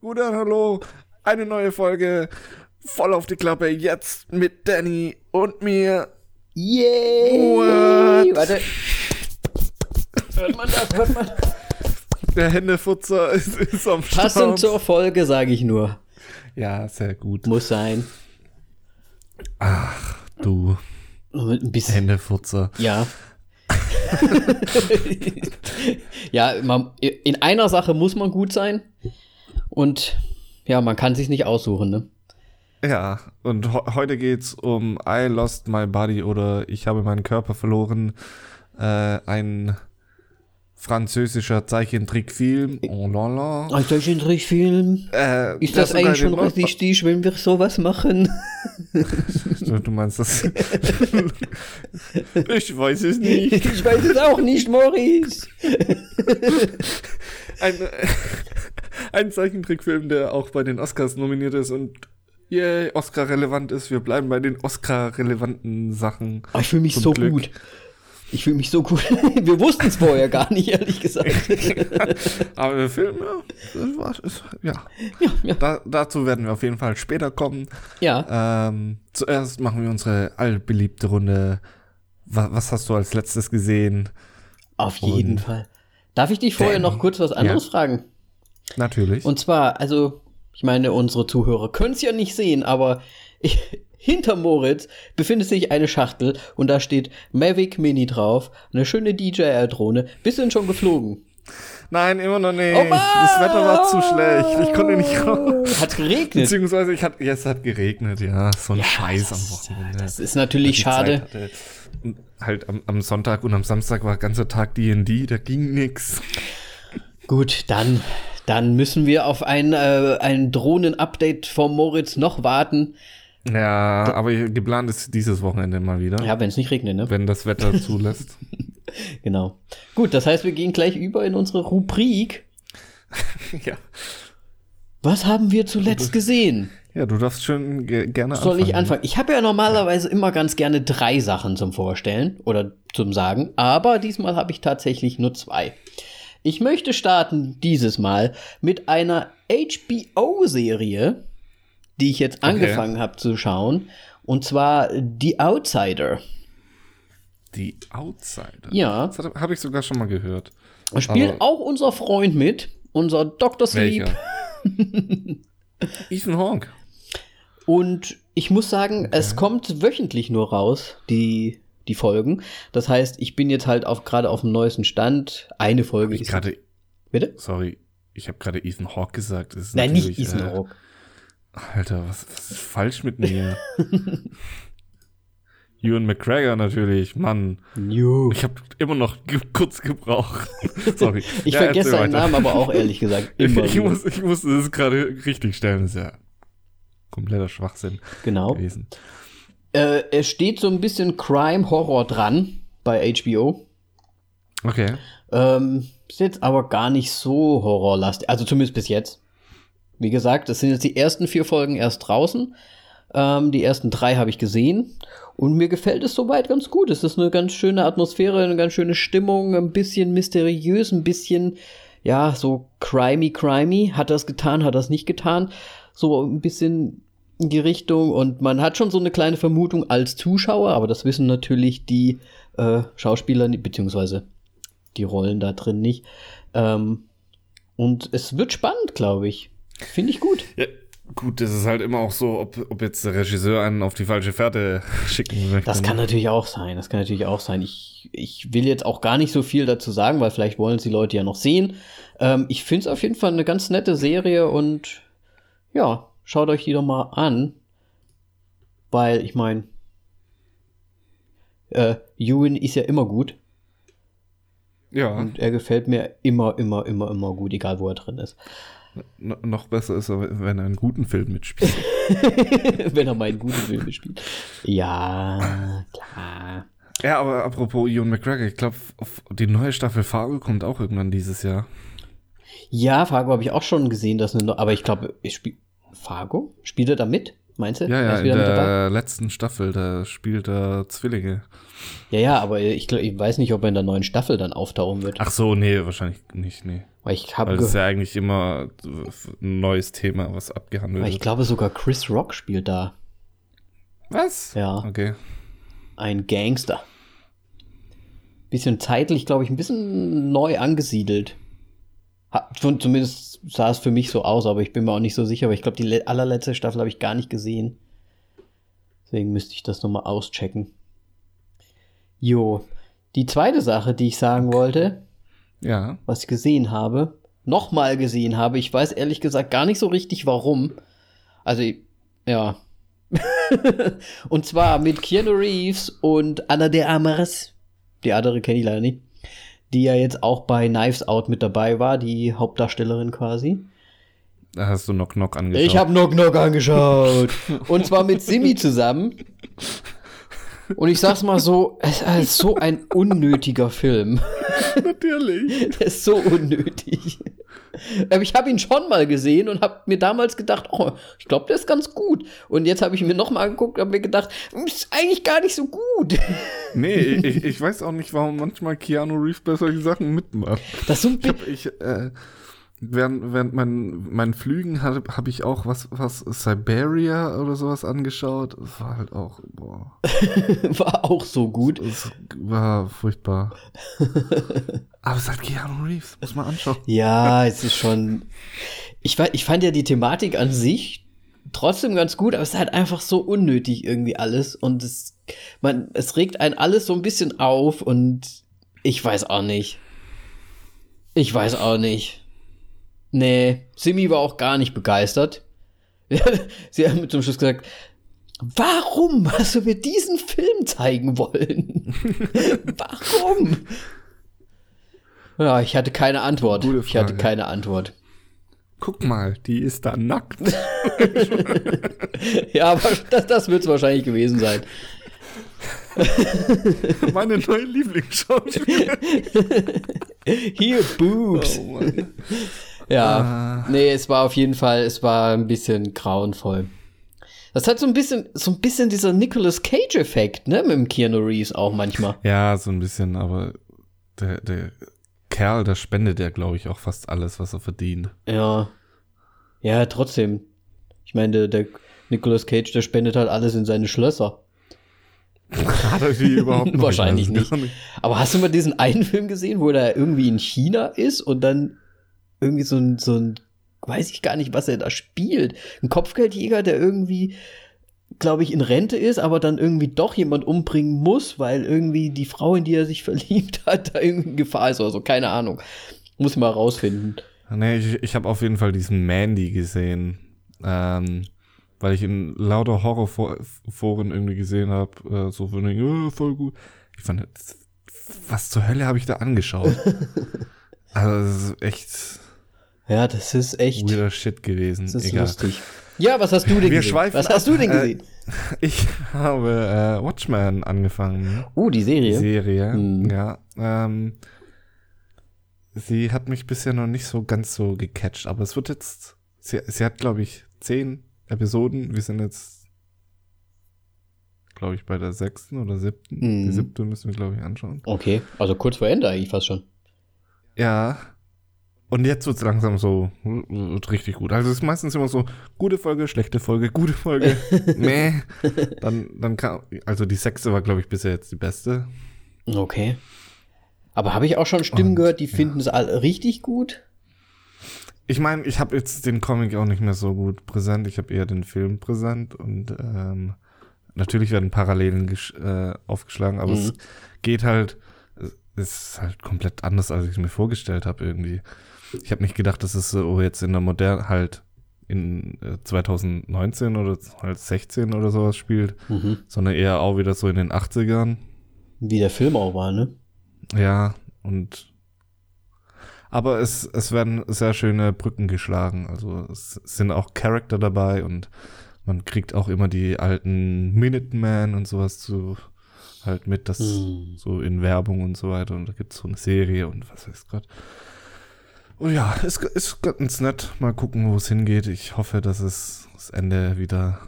Guten Hallo. Eine neue Folge. Voll auf die Klappe. Jetzt mit Danny und mir. Yay! What? Warte. Hört man das? Hört man das? Der Händefutzer ist, ist am Start. Passend zur Folge, sage ich nur. Ja, sehr gut. Muss sein. Du Mit ein bisschen. Händefutzer. Ja. ja, man, in einer Sache muss man gut sein. Und ja, man kann sich nicht aussuchen, ne? Ja, und heute geht's um I Lost My Body oder Ich habe meinen Körper verloren. Äh, ein französischer Zeichentrickfilm. Oh la la. Ein Zeichentrickfilm. Äh, Ist das sogar eigentlich schon richtig, wenn wir sowas machen? Du, du meinst das? ich weiß es nicht. Ich weiß es auch nicht, Maurice. Ein, äh, ein Zeichentrickfilm, der auch bei den Oscars nominiert ist und yay, Oscar-relevant ist. Wir bleiben bei den Oscar-relevanten Sachen. Oh, ich fühle mich so Glück. gut. Ich fühle mich so gut. Wir wussten es vorher gar nicht, ehrlich gesagt. Aber der Film, ja, das war, ist, ja. ja, ja. Da, dazu werden wir auf jeden Fall später kommen. ja. Ähm, zuerst machen wir unsere allbeliebte Runde. Was, was hast du als letztes gesehen? Auf jeden Und- Fall. Darf ich dich vorher Danny. noch kurz was anderes Ja. fragen? Natürlich. Und zwar, also, ich meine, unsere Zuhörer können es ja nicht sehen, aber ich, hinter Moritz befindet sich eine Schachtel und da steht Mavic Mini drauf, eine schöne DJI-Drohne. Bist du denn schon geflogen? Nein, immer noch nicht. Oh das Wetter war zu schlecht. Ich konnte nicht raus. Hat geregnet. Beziehungsweise ich hat, ja, es hat geregnet, ja. So ein Scheiß am Wochenende. Das ist natürlich schade. Halt am, am Sonntag und am Samstag war ganzer Tag D&D, da ging nix. Gut, dann, dann müssen wir auf ein, äh, ein Drohnen-Update vom Moritz noch warten. Ja, aber geplant ist dieses Wochenende mal wieder, Ja, wenn es nicht regnet, ne? wenn das Wetter zulässt. Genau. Gut, das heißt, wir gehen gleich über in unsere Rubrik. ja. Was haben wir zuletzt gesehen? ja, du darfst schon ge gerne Soll ich anfangen? Ich habe ja normalerweise immer ganz gerne drei Sachen zum Vorstellen oder zum Sagen, aber diesmal habe ich tatsächlich nur zwei. Ich möchte starten dieses Mal mit einer HBO-Serie, die ich jetzt angefangen habe zu schauen, und zwar The Outsider. Die Outsider. Ja. Das habe ich sogar schon mal gehört. Da spielt Aber- auch unser Freund mit, unser Dr. Sleep. Ethan Hawke. Und ich muss sagen, es kommt wöchentlich nur raus, die, die Folgen. Das heißt, ich bin jetzt halt auch gerade auf dem neuesten Stand. Eine Folge Ich ist. gerade, Bitte? sorry, ich habe gerade Ethan Hawke gesagt. Ist Nein, nicht Ethan äh, Hawke. Alter, was, was ist falsch mit mir? Ewan McGregor natürlich, Mann. Jo. Ich habe immer noch ge kurz gebraucht. Sorry. Ich Ja, vergesse seinen. Namen aber auch ehrlich gesagt Ich, immer. ich, muss, ich musste das gerade richtig stellen. Das ist ja kompletter Schwachsinn genau. gewesen. Äh, es steht so ein bisschen Crime-Horror dran bei HBO. Okay. Ähm, ist jetzt aber gar nicht so horrorlastig. Also zumindest bis jetzt. Wie gesagt, es sind jetzt die ersten vier Folgen erst draußen. Ähm, die ersten drei habe ich gesehen. Und mir gefällt es soweit ganz gut. Es ist eine ganz schöne Atmosphäre, eine ganz schöne Stimmung, ein bisschen mysteriös, ein bisschen, ja, so crimey, crimey. Hat das getan, hat das nicht getan. So ein bisschen in die Richtung. Und man hat schon so eine kleine Vermutung als Zuschauer, aber das wissen natürlich die äh, Schauspieler, beziehungsweise die Rollen da drin nicht. Ähm, und es wird spannend, glaube ich. Finde ich gut. Ja, gut, das ist halt immer auch so, ob, ob jetzt der Regisseur einen auf die falsche Fährte schicken möchte. Das kann natürlich auch sein. Das kann natürlich auch sein. Ich, ich will jetzt auch gar nicht so viel dazu sagen, weil vielleicht wollen es die Leute ja noch sehen. Ähm, ich finde es auf jeden Fall eine ganz nette Serie und ja, schaut euch die doch mal an. Weil ich meine, äh, Ewan ist ja immer gut Ja, und er gefällt mir immer, immer, immer, immer gut, egal wo er drin ist. n- noch besser ist er, wenn er einen guten Film mitspielt. Wenn er meinen guten Film spielt. Ja, klar. ja, aber apropos Ewan McGregor, ich glaube, die neue Staffel Fargo kommt auch irgendwann dieses Jahr. Ja, Fargo habe ich auch schon gesehen, dass eine, aber ich glaube, ich spiel, Fargo? Spielt er da mit? Meinst du? Ja, ja, in der letzten Staffel, da spielt er Zwillinge. Ja, ja, aber ich, glaub, ich weiß nicht, ob er in der neuen Staffel dann auftauchen wird. Ach so, nee, wahrscheinlich nicht, nee. Weil ich habe das ist ja eigentlich immer ein neues Thema, was abgehandelt weil ich wird. glaube sogar Chris Rock spielt da Was? Ja. Okay. ein Gangster. Bisschen zeitlich, glaube ich, ein bisschen neu angesiedelt. Zumindest sah es für mich so aus, aber ich bin mir auch nicht so sicher, aber ich glaube, die le- allerletzte Staffel habe ich gar nicht gesehen. Deswegen müsste ich das nochmal auschecken. Jo, die zweite Sache, die ich sagen wollte, Ja. was ich gesehen habe, nochmal gesehen habe. Ich weiß ehrlich gesagt gar nicht so richtig warum. Also, ja. und zwar mit Keanu Reeves und Anna de Armas. Die andere kenne ich leider nicht. Die ja jetzt auch bei Knives Out mit dabei war, die Hauptdarstellerin quasi. Da hast du Knock Knock angeschaut. Ich habe Knock Knock angeschaut. Und zwar mit Simi zusammen. Und ich sag's mal so, es ist so ein unnötiger Film. Natürlich. Der ist so unnötig. Aber ich habe ihn schon mal gesehen und habe mir damals gedacht, oh, ich glaube, der ist ganz gut. Und jetzt habe ich ihn mir noch mal angeguckt und habe mir gedacht, hm, ist eigentlich gar nicht so gut. Nee, ich, ich weiß auch nicht, warum manchmal Keanu Reeves bei solchen Sachen mitmacht. Das ist so ein Ich habe ich, äh, während, während mein, meinen Flügen habe hab ich auch was, was Siberia oder sowas angeschaut. Das war halt auch, boah, war auch so gut. das war furchtbar. Aber es halt Keanu Reeves, muss man anschauen. Ja, es ist schon. Ich, ich fand ja die Thematik an sich trotzdem ganz gut, aber es ist halt einfach so unnötig irgendwie alles. Und es, man, es regt einen alles so ein bisschen auf und ich weiß auch nicht. Ich weiß auch nicht. Nee, Simi war auch gar nicht begeistert. Sie haben mir zum Schluss gesagt, warum hast du mir diesen Film zeigen wollen? warum? Ja, ich hatte keine Antwort. Ich hatte keine Antwort. Guck mal, die ist da nackt. Ja, aber das, das wird es wahrscheinlich gewesen sein. Meine neue Lieblingsschauspielerin. Hier, Boobs. Oh Mann. Ja, nee, es war auf jeden Fall, es war ein bisschen grauenvoll. Das hat so ein bisschen, so ein bisschen dieser Nicolas Cage-Effekt, ne, mit dem Keanu Reeves auch manchmal. Ja, so ein bisschen, aber der, der Kerl, der spendet ja, glaube ich, auch fast alles, was er verdient. Ja. Ja, trotzdem. Ich meine, der, der Nicolas Cage, der spendet halt alles in seine Schlösser. Hat er die überhaupt noch? Wahrscheinlich nicht. gar Aber hast du mal diesen einen Film gesehen, wo er irgendwie in China ist und dann irgendwie so ein, so ein, weiß ich gar nicht, was er da spielt. Ein Kopfgeldjäger, der irgendwie, glaube ich, in Rente ist, aber dann irgendwie doch jemand umbringen muss, weil irgendwie die Frau, in die er sich verliebt hat, da irgendwie in Gefahr ist oder so. Keine Ahnung. Muss ich mal rausfinden. Nee, ich, ich habe auf jeden Fall diesen Mandy gesehen. Ähm, weil ich in lauter Horrorforen irgendwie gesehen habe, äh, so von äh, voll gut. Ich fand, was zur Hölle habe ich da angeschaut? also, das ist echt Ja, das ist echt, weirder Shit gewesen. das ist Egal. lustig. Ja, was hast du denn Wir gesehen? schweifen Was hast du denn Äh, gesehen? Ich habe äh, Watchmen angefangen. Oh, die Serie. Serie, Mhm. ja. Ähm, sie hat mich bisher noch nicht so ganz so gecatcht, aber es wird jetzt, sie, sie hat, glaube ich, zehn Episoden. Wir sind jetzt, glaube ich, bei der sechsten oder siebten. Mhm. Die siebte müssen wir, glaube ich, anschauen. Okay, also kurz vor Ende eigentlich fast schon. Ja. Und jetzt wird es langsam so wird richtig gut. Also es ist meistens immer so, gute Folge, schlechte Folge, gute Folge, meh. Dann, dann kam, also die sechste war, glaube ich, bisher jetzt die beste. Okay. Aber habe ich auch schon Stimmen Und, gehört, die ja. finden es alle richtig gut? Ich meine, ich habe jetzt den Comic auch nicht mehr so gut präsent. Ich habe eher den Film präsent und ähm, natürlich werden Parallelen äh, aufgeschlagen, aber Mhm. es geht halt, es ist halt komplett anders, als ich es mir vorgestellt habe irgendwie. Ich habe nicht gedacht, dass es so jetzt in der Moderne halt in äh, 2019 oder halt 16 oder sowas spielt, Mhm. sondern eher auch wieder so in den 80ern. Wie der Film auch war, ne? Ja, und aber es, es werden sehr schöne Brücken geschlagen. Also es sind auch Charakter dabei und man kriegt auch immer die alten Minutemen und sowas zu halt mit, das Mhm. so in Werbung und so weiter. Und da gibt es so eine Serie und was weiß Gott. Und ja, ist, ist ganz nett. Mal gucken, wo es hingeht. Ich hoffe, dass es das Ende wieder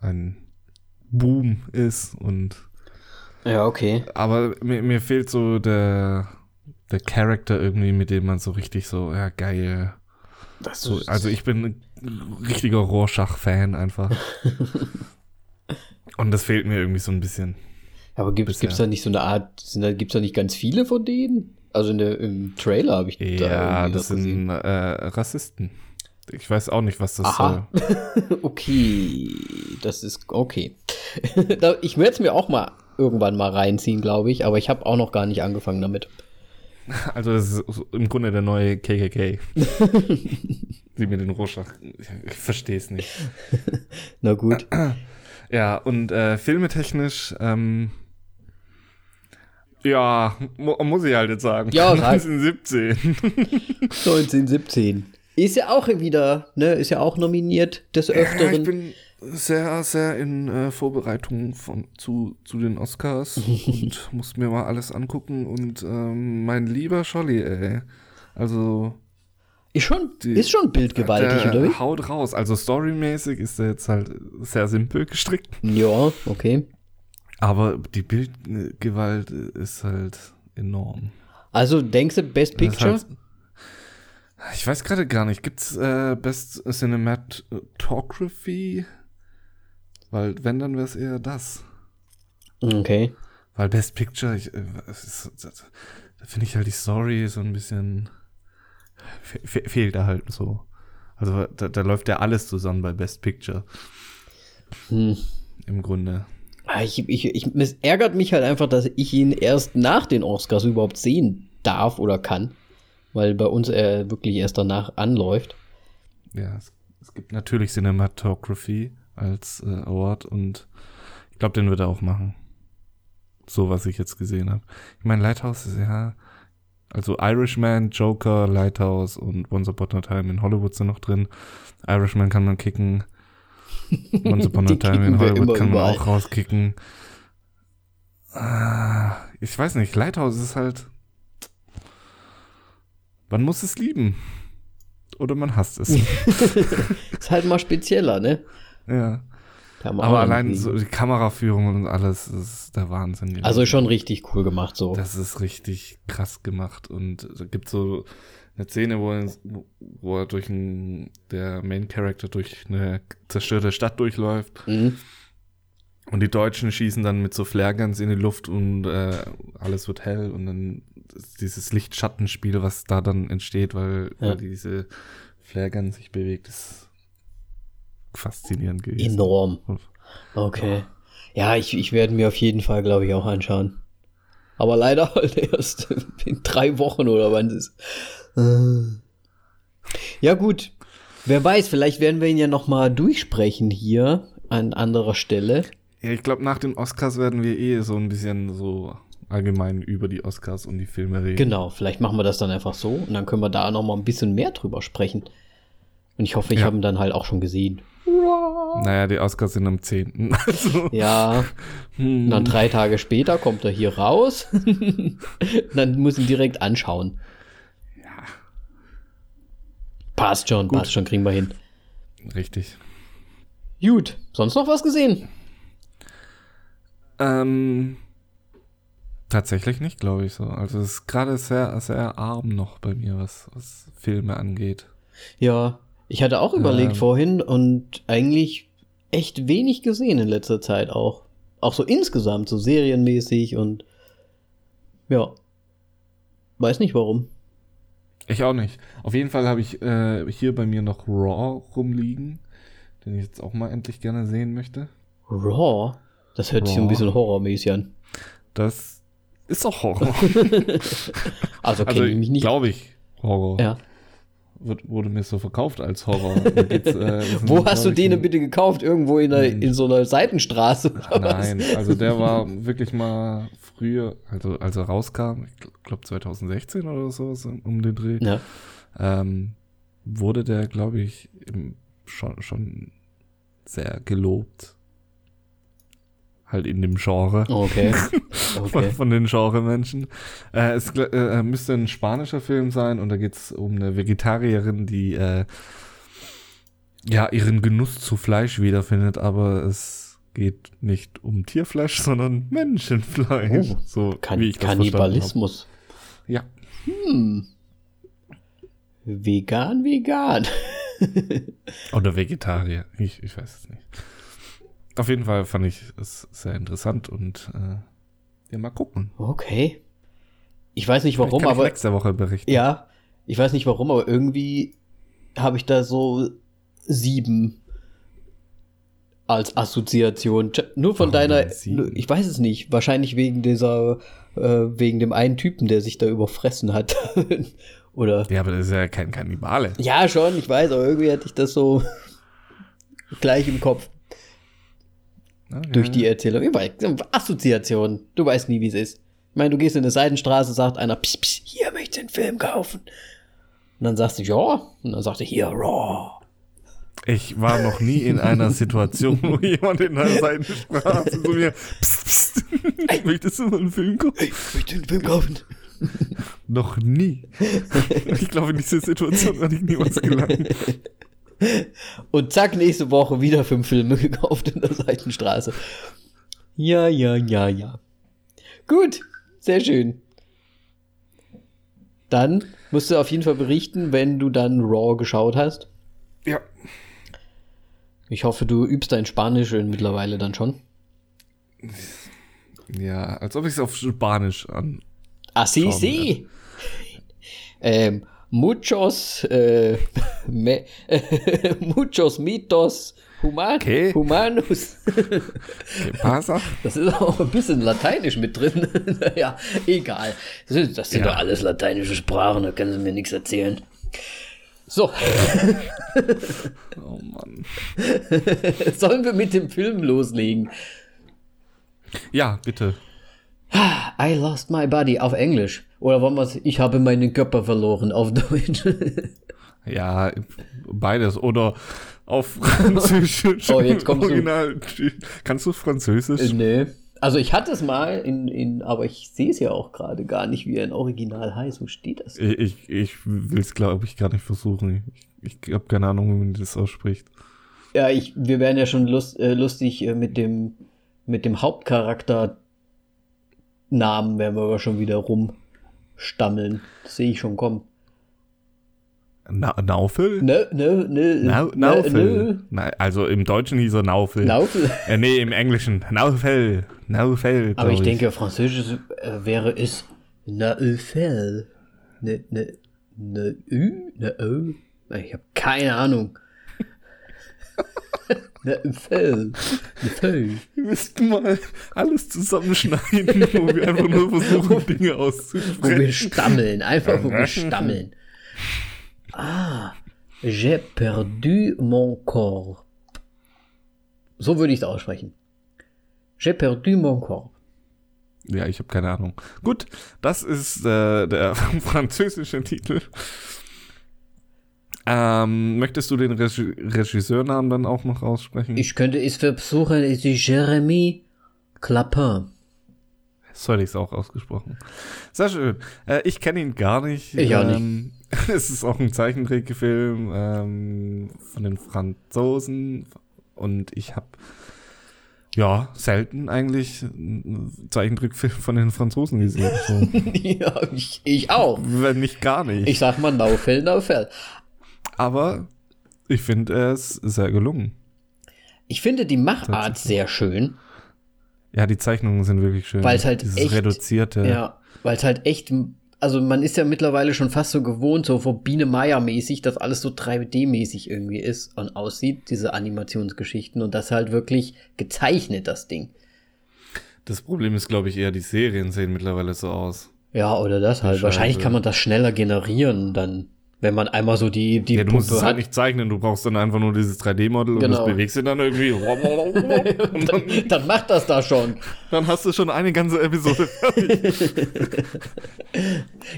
ein Boom ist und Ja, okay. aber mir, mir fehlt so der der Charakter irgendwie, mit dem man so richtig so, ja geil. Das So, also ich bin ein richtiger Rorschach-Fan einfach. und das fehlt mir irgendwie so ein bisschen. aber gibt es da nicht so eine Art, sind da, gibt es da nicht ganz viele von denen? Also in der, im Trailer habe ich da Ja, irgendwie das sind äh, Rassisten. Ich weiß auch nicht, was das Aha. soll. okay, das ist okay. Da- ich werde es mir auch mal irgendwann mal reinziehen, glaube ich, aber ich habe auch noch gar nicht angefangen damit. Also das ist im Grunde der neue KKK. Sie mit den Rorschach. Ich verstehe es nicht. Na gut. Ja, und äh, filmetechnisch, ähm, ja, mu muss ich halt jetzt sagen. Ja, sag. 1917. 1917. Ist ja auch wieder, ne, ist ja auch nominiert des Ja, ich Öfteren. bin sehr, sehr in äh, Vorbereitung von, zu, zu den Oscars und muss mir mal alles angucken. Und ähm, mein lieber Scholli, ey. Also, ist schon, die- ist schon bildgewaltig, der oder haut raus. Also, storymäßig ist er jetzt halt sehr simpel gestrickt. Ja, okay. Aber die Bildgewalt ist halt enorm. Also denkst du Best Picture? Halt, ich weiß gerade gar nicht, gibt's äh, Best Cinematography? Weil, wenn, dann wäre es eher das. Okay. Weil Best Picture, ich, äh, es ist, das, da finde ich halt die Story so ein bisschen. fe fehlt da halt so. Also, da, da läuft ja alles zusammen bei Best Picture. Hm. Im Grunde. Ah, Ich, ich, ich, es ärgert mich halt einfach, dass ich ihn erst nach den Oscars überhaupt sehen darf oder kann. Weil bei uns er wirklich erst danach anläuft. Ja, es, es gibt natürlich Cinematography als äh, Award und ich glaube, den wird er auch machen. So, was ich jetzt gesehen habe. Ich meine, Lighthouse ist ja, also Irishman, Joker, Lighthouse und Once Upon a Time in Hollywood sind noch drin. Irishman kann man kicken. Once Upon a Time in Hollywood kann man auch rauskicken. Ah, Ich weiß nicht, Lighthouse ist halt. Man muss es lieben. Oder man hasst es. Ist halt mal spezieller, ne? ja. Aber allein so die Kameraführung und alles ist der Wahnsinn. Also schon richtig cool gemacht so. Das ist richtig krass gemacht. Und da gibt so eine Szene, wo er, wo er durch ein, der Main Character durch eine zerstörte Stadt durchläuft. Mhm. Und die Deutschen schießen dann mit so Flareguns in die Luft und äh, alles wird hell. Und dann dieses Lichtschattenspiel, was da dann entsteht, weil, Ja. weil diese Flaregun sich bewegt, ist faszinierend gewesen. Enorm. Okay. Ja, ich, ich werde mir auf jeden Fall, glaube ich, auch anschauen. Aber leider halt erst in drei Wochen oder wann es ist. Äh. Ja, gut. Wer weiß, vielleicht werden wir ihn ja noch mal durchsprechen hier an anderer Stelle. Ja, ich glaube, nach den Oscars werden wir eh so ein bisschen so allgemein über die Oscars und die Filme reden. Genau, vielleicht machen wir das dann einfach so und dann können wir da noch mal ein bisschen mehr drüber sprechen. Und ich hoffe, ich Ja. habe ihn dann halt auch schon gesehen. Naja, die Oscars sind am 10. Also, Ja, hm, und dann drei Tage später kommt er hier raus. dann muss ihn direkt anschauen. Passt schon, Gut. passt schon, kriegen wir hin. richtig. Gut, sonst noch was gesehen? Ähm, tatsächlich nicht, glaube ich so. Also es ist gerade sehr, sehr arm noch bei mir, was, was Filme angeht. Ja, ich hatte auch überlegt Ähm. vorhin und eigentlich echt wenig gesehen in letzter Zeit auch. Auch so insgesamt, so serienmäßig und ja. Weiß nicht warum. Ich auch nicht. Auf jeden Fall habe ich äh, hier bei mir noch Raw rumliegen, den ich jetzt auch mal endlich gerne sehen möchte. Raw? Das hört sich so ein Raw. bisschen horrormäßig an. Das ist doch Horror. Also kenne also ich mich nicht. glaube ich Horror. Ja. Wird, wurde mir so verkauft als Horror. Äh, Wo hast du den denn bitte gekauft? Irgendwo in, der, in so einer Seitenstraße? Oder was? Nein, also der war wirklich mal früher, also als er rauskam, ich glaube 2016 oder sowas um den Dreh, Ja. ähm, wurde der, glaube ich, schon, schon sehr gelobt. Halt in dem Genre. Okay. Von, Okay. von den Genre-Menschen. Äh, es äh, müsste ein spanischer Film sein und da geht es um eine Vegetarierin, die äh, ja, ihren Genuss zu Fleisch wiederfindet, aber es geht nicht um Tierfleisch, sondern Menschenfleisch. Oh, so Kann wie ich Kannibalismus. Ja. Hm. Vegan, vegan. Oder Vegetarier. Ich, ich weiß es nicht. Auf jeden Fall fand ich es sehr interessant und äh, ja, mal gucken. Okay. Ich weiß nicht warum, kann ich aber nächste Woche berichten. ja, ich weiß nicht warum, aber irgendwie habe ich da so sieben als Assoziation. Nur von Warum deiner, ich weiß es nicht, wahrscheinlich wegen dieser, äh, wegen dem einen Typen, der sich da überfressen hat. Oder Ja, aber das ist ja kein Kannibale. Ja, schon, ich weiß, aber irgendwie hatte ich das so gleich im Kopf Okay. durch die Erzählung. Überall, Assoziation. Du weißt nie, wie es ist. Ich meine, du gehst in eine Seitenstraße, sagt einer, pss, pss, hier möchte ich einen Film kaufen. Und dann sagst du, ja. Und dann sagt er, hier, raw. Ich war noch nie in einer Situation, wo jemand in einer Seitenstraße zu mir pst, pst, möchtest du mal einen Film gucken? Hey, ich möchte einen Film kaufen. Noch nie. Ich glaube, in diese Situation werde ich niemals gelangen. Und zack, nächste Woche wieder fünf Filme gekauft in der Seitenstraße. Ja, ja, ja, ja. Gut, sehr schön. Dann musst du auf jeden Fall berichten, wenn du dann Raw geschaut hast. Ja. Ich hoffe, du übst dein Spanisch mittlerweile dann schon. Ja, als ob ich es auf Spanisch an. Ah, Schauen sí. Ähm, muchos, äh, me, muchos mitos human, ¿Qué? humanus. Das ist auch ein bisschen Lateinisch mit drin. ja, egal. Das sind, das sind Ja. doch alles lateinische Sprachen, da können sie mir nichts erzählen. So, Oh Mann. sollen wir mit dem Film loslegen? Ja, bitte. I lost my body auf Englisch. Oder wollen wir es, ich habe meinen Körper verloren auf Deutsch. Ja, beides. Oder auf Französisch. Oh, jetzt kommst du. Kannst du Französisch? nee. Also ich hatte es mal, in, in, aber ich sehe es ja auch gerade gar nicht, wie ein Original heißt. Wo steht das? Ich, ich, ich will es, glaube ich, gar nicht versuchen. Ich, ich habe keine Ahnung, wie man das ausspricht. Ja, ich, wir wären ja schon lust, äh, lustig äh, mit dem, mit dem Hauptcharakter Namen werden wir aber schon wieder rumstammeln. Das sehe ich schon kommen. Na, Naufel? Ne, ne, ne. Nau, ne, Naufel. Na, also im Deutschen hieß er Naufel. Naufel. Äh, nee, im Englischen. Naufel. Naufel. Aber glaub ich denke, Französisch äh, wäre es Naufel. Ne, ne, ne, Ü, ne, Ö. Ich habe keine Ahnung. Naufel. Naufel. Wir müssten mal alles zusammenschneiden, wo wir einfach nur versuchen, Dinge Wo wir auszusprechen. stammeln, einfach wo wir stammeln. Ah, j'ai perdu mon corps. So würde ich es aussprechen. J'ai perdu mon corps. Ja, ich habe keine Ahnung. Gut, das ist äh, der französische Titel. Ähm, möchtest du den Regi Regisseurnamen dann auch noch aussprechen? Ich könnte es versuchen, es ist Jeremy Clapin. So hätte ich es auch ausgesprochen. Sehr schön. Äh, ich kenne ihn gar nicht. Ich auch nicht. ähm, Es ist auch ein Zeichentrickfilm ähm, von den Franzosen und ich habe ja selten eigentlich einen Zeichentrickfilm von den Franzosen gesehen. So. ja, ich, ich auch. Wenn nicht gar nicht. Ich sag mal Naufel, Naufel. Aber ich finde er ist sehr gelungen. Ich finde die Machart sehr schön, Ja, die Zeichnungen sind wirklich schön. Weil es halt Dieses echt- reduzierte. ja, weil es halt echt, also man ist ja mittlerweile schon fast so gewohnt, so vor Biene Meier mäßig, dass alles so 3D-mäßig irgendwie ist und aussieht, diese Animationsgeschichten und das halt wirklich gezeichnet, das Ding. Das Problem ist, glaube ich, eher, die Serien sehen mittlerweile so aus. Ja, oder das halt. Wahrscheinlich kann man das schneller generieren, dann, wenn man einmal so die, die Ja, du musst es halt nicht zeichnen, du brauchst dann einfach nur dieses 3D-Model und Genau. das bewegst du dann irgendwie. und dann, dann macht das da schon. dann hast du schon eine ganze Episode fertig.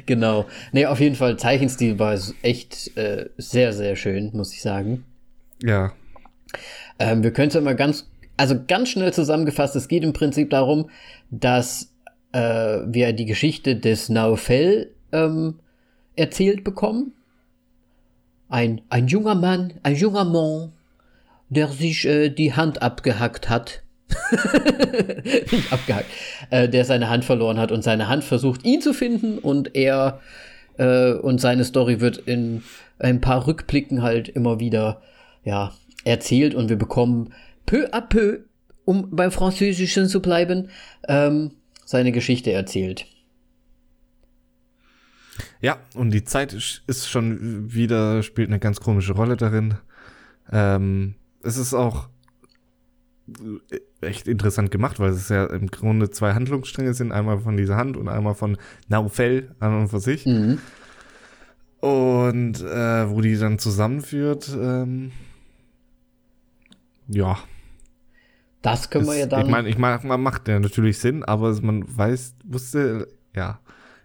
Genau. Nee, auf jeden Fall, Zeichenstil war es echt äh, sehr, sehr schön, muss ich sagen. ja. Ähm, wir können es ja mal ganz, also ganz schnell zusammengefasst, es geht im Prinzip darum, dass äh, wir die Geschichte des Naufel ähm, erzählt bekommen. Ein, ein junger Mann, ein junger Mann, der sich äh, die Hand abgehackt hat. Nicht abgehackt. Äh, der seine Hand verloren hat und seine Hand versucht, ihn zu finden und er äh, und seine Story wird in ein paar Rückblicken halt immer wieder, ja, erzählt und wir bekommen peu à peu, um beim Französischen zu bleiben, ähm, seine Geschichte erzählt. Ja, und die Zeit ist schon wieder, spielt eine ganz komische Rolle darin. Ähm, es ist auch echt interessant gemacht, weil es ja im Grunde zwei Handlungsstränge sind, einmal von dieser Hand und einmal von Naufel an und für sich. Mhm. Und äh, wo die dann zusammenführt, ähm, ja. Das können wir ja dann. Ich meine, ich mein, man macht ja natürlich Sinn, aber man weiß, wusste, ja,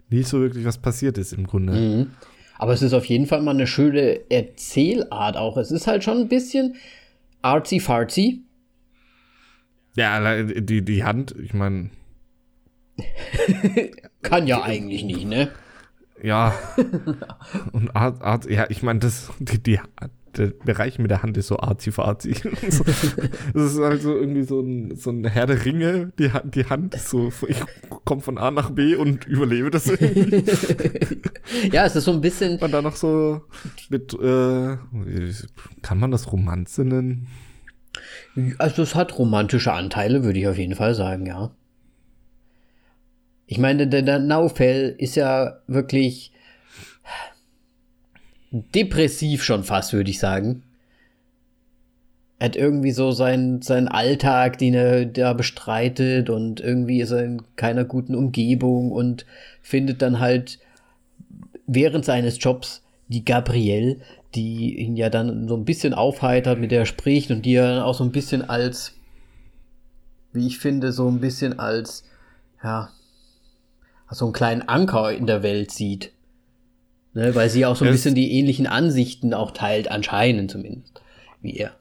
nicht so wirklich, was passiert ist im Grunde. Mhm. Aber es ist auf jeden Fall mal eine schöne Erzählart auch. Es ist halt schon ein bisschen artsy-fartsy. Ja, die, die Hand, ich meine. Kann ja eigentlich nicht, ne? Ja. Und Art, Art, ja, ich meine, das, die, die, der Bereich mit der Hand ist so arzi farzi. das ist halt so irgendwie so ein, so ein Herr der Ringe, die, die Hand ist so, ich komme von A nach B und überlebe das irgendwie. ja, es ist so ein bisschen. Und dann noch so mit, äh, kann man das Romanze nennen? Also es hat romantische Anteile, würde ich auf jeden Fall sagen, ja. Ich meine, der, der Naufel ist ja wirklich depressiv schon fast, würde ich sagen. Er hat irgendwie so seinen, seinen Alltag, den er da bestreitet und irgendwie ist er in keiner guten Umgebung und findet dann halt während seines Jobs die Gabrielle, die ihn ja dann so ein bisschen aufheitert, mit der er spricht und die er dann auch so ein bisschen als, wie ich finde, so ein bisschen als, ja, so einen kleinen Anker in der Welt sieht. Ne, weil sie auch so ein bisschen die ähnlichen Ansichten auch teilt, anscheinend zumindest, wie er.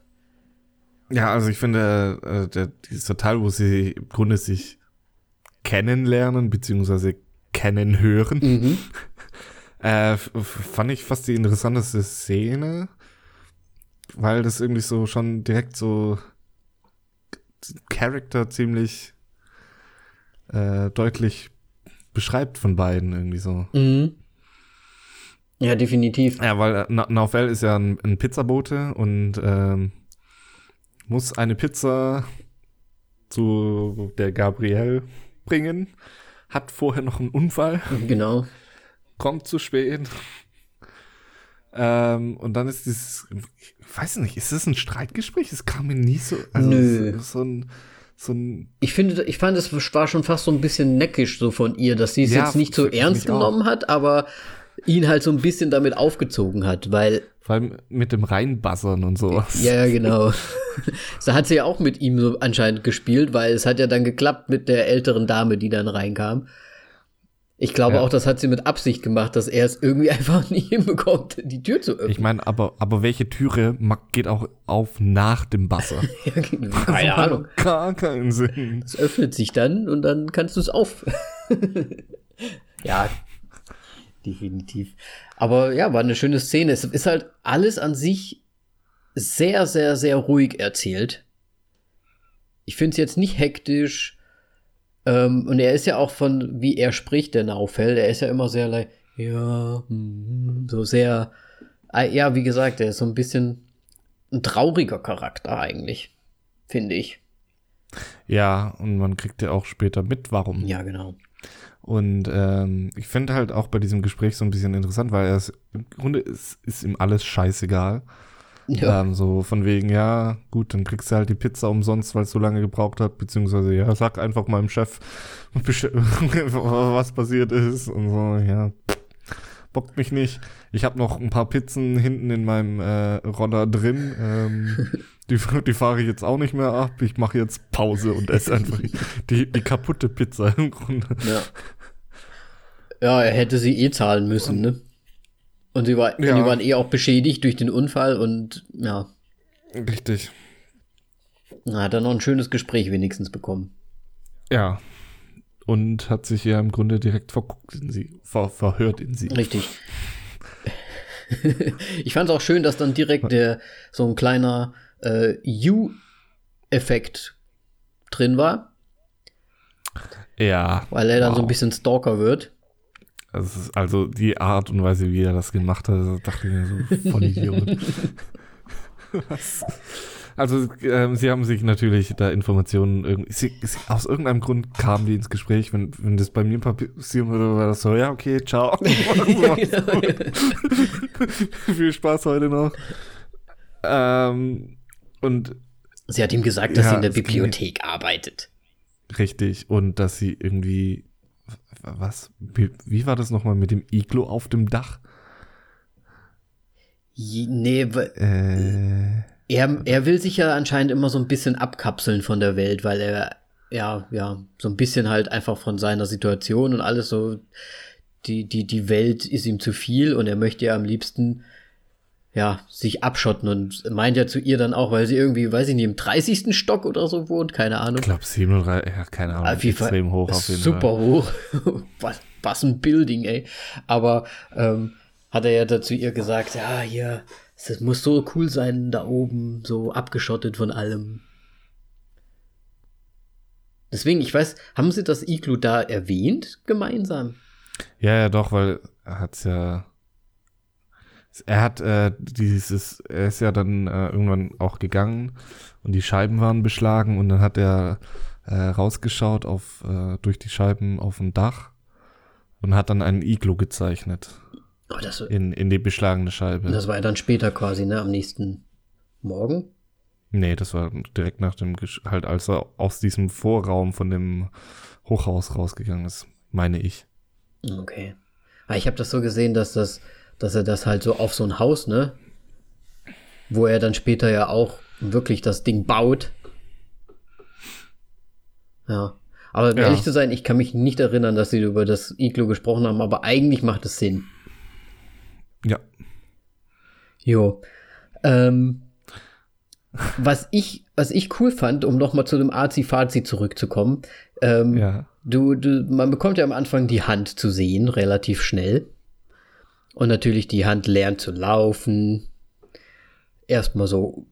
Ja, also ich finde, äh, der, dieser Teil, wo sie im Grunde sich kennenlernen, beziehungsweise kennen hören, mhm. äh, fand ich fast die interessanteste Szene, weil das irgendwie so schon direkt so Charakter ziemlich äh, deutlich beschreibt von beiden irgendwie so. Mhm. Ja, definitiv. Ja, weil äh, Naufel ist ja ein, ein Pizzabote und ähm, muss eine Pizza zu der Gabrielle bringen. Hat vorher noch einen Unfall. Genau. Kommt zu spät. Ähm, und dann ist dieses, ich weiß nicht, ist das ein Streitgespräch? Es kam mir nie so, also Nö. so ein, so ein. Ich finde, ich fand, es war schon fast so ein bisschen neckisch so von ihr, dass sie es ja, jetzt nicht so ernst genommen auch. hat, aber ihn halt so ein bisschen damit aufgezogen hat, weil. Vor allem mit dem Reinbassern und sowas. Ja, genau. da hat sie ja auch mit ihm so anscheinend gespielt, weil es hat ja dann geklappt mit der älteren Dame, die dann reinkam. Ich glaube ja. auch, das hat sie mit Absicht gemacht, dass er es irgendwie einfach nicht hinbekommt, die Tür zu öffnen. Ich meine, aber, aber welche Türe geht auch auf nach dem Basser? ja, keine Ahnung. Gar keinen Sinn. Es öffnet sich dann und dann kannst du es auf. ja, definitiv. Aber ja, war eine schöne Szene. Es ist halt alles an sich sehr, sehr, sehr ruhig erzählt. Ich finde es jetzt nicht hektisch. Ähm, und er ist ja auch von, wie er spricht, der Naufel, er ist ja immer sehr, ja, mm, so sehr, äh, ja, wie gesagt, er ist so ein bisschen ein trauriger Charakter eigentlich, finde ich. Ja, und man kriegt ja auch später mit, warum. Ja, genau. Und ähm, ich finde halt auch bei diesem Gespräch so ein bisschen interessant, weil er ist, im Grunde ist, ist ihm alles scheißegal. Ja. Ähm, so von wegen, ja, gut, dann kriegst du halt die Pizza umsonst, weil es so lange gebraucht hat, beziehungsweise, ja, sag einfach meinem Chef, was passiert ist und so, ja, bockt mich nicht. Ich habe noch ein paar Pizzen hinten in meinem äh, Roller drin. Ähm, die, die fahre ich jetzt auch nicht mehr ab. Ich mache jetzt Pause und esse einfach die, die kaputte Pizza im Grunde. Ja. Ja, er hätte sie eh zahlen müssen, ne? Und sie, war, ja. die waren eh auch beschädigt durch den Unfall und ja. Richtig. Na, hat er noch ein schönes Gespräch wenigstens bekommen. Ja. Und hat sich ja im Grunde direkt verguckt in sie, ver, verhört in sie. Richtig. ich fand es auch schön, dass dann direkt der so ein kleiner äh, U-Effekt drin war. Ja. Weil er dann wow. so ein bisschen Stalker wird. Also, also, die Art und Weise, wie er das gemacht hat, dachte ich mir so voll Idiot. Also, ähm, sie haben sich natürlich da Informationen irgendwie. Sie, sie, aus irgendeinem Grund kamen die ins Gespräch. Wenn, wenn das bei mir passieren würde, war das so, ja, okay, ciao. Viel Spaß heute noch. Ähm, und. Sie hat ihm gesagt, dass ja, sie in der Bibliothek arbeitet. Richtig. Und dass sie irgendwie. Was? Wie, wie war das nochmal mit dem Iglo auf dem Dach? Nee, äh er, er will sich ja anscheinend immer so ein bisschen abkapseln von der Welt, weil er ja, ja, so ein bisschen halt einfach von seiner Situation und alles so, die, die, die Welt ist ihm zu viel und er möchte ja am liebsten, ja, sich abschotten und meint ja zu ihr dann auch, weil sie irgendwie, weiß ich nicht, im 30. Stock oder so wohnt, keine Ahnung. Ich glaube 37, ja, keine Ahnung, auf extrem hoch auf jeden super Fall. hoch. was, was ein Building, ey. Aber ähm, hat er ja dazu ihr gesagt, ja, hier, es muss so cool sein, da oben, so abgeschottet von allem. Deswegen, ich weiß, haben sie das Iglu da erwähnt, gemeinsam? Ja, ja, doch, weil er hat's ja. Er hat äh, dieses, er ist ja dann äh, irgendwann auch gegangen und die Scheiben waren beschlagen und dann hat er äh, rausgeschaut auf äh, durch die Scheiben auf dem Dach und hat dann einen Iglu gezeichnet. Oh, das, in, in die beschlagene Scheibe. Das war ja dann später quasi, ne? Am nächsten Morgen? Nee, das war direkt nach dem, halt als er aus diesem Vorraum von dem Hochhaus rausgegangen ist, meine ich. Okay. Aber ah, ich habe das so gesehen, dass das, dass er das halt so auf so ein Haus, ne? Wo er dann später ja auch wirklich das Ding baut. Ja. Aber um ja. ehrlich zu sein, ich kann mich nicht erinnern, dass sie über das Iglo gesprochen haben, aber eigentlich macht es Sinn. Ja. Jo. Ähm, was ich, was ich cool fand, um nochmal zu dem Azi-Fazi zurückzukommen, ähm, ja. du, du, man bekommt ja am Anfang die Hand zu sehen, relativ schnell. Und natürlich die Hand lernt zu laufen. Erstmal so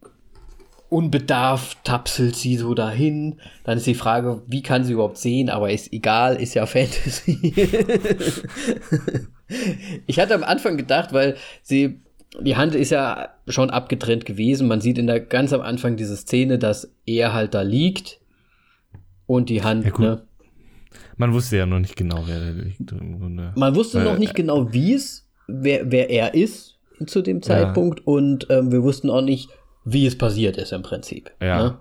unbedarft tapselt sie so dahin. Dann ist die Frage, wie kann sie überhaupt sehen? Aber ist egal, ist ja Fantasy. ich hatte am Anfang gedacht, weil sie, die Hand ist ja schon abgetrennt gewesen. Man sieht in der ganz am Anfang diese Szene, dass er halt da liegt und die Hand, ja, ne? Man wusste ja noch nicht genau, wer da liegt. Man wusste weil, noch nicht genau, wie es, wer, wer er ist zu dem Zeitpunkt ja. und ähm, wir wussten auch nicht, wie es passiert ist im Prinzip. Ja. Ne?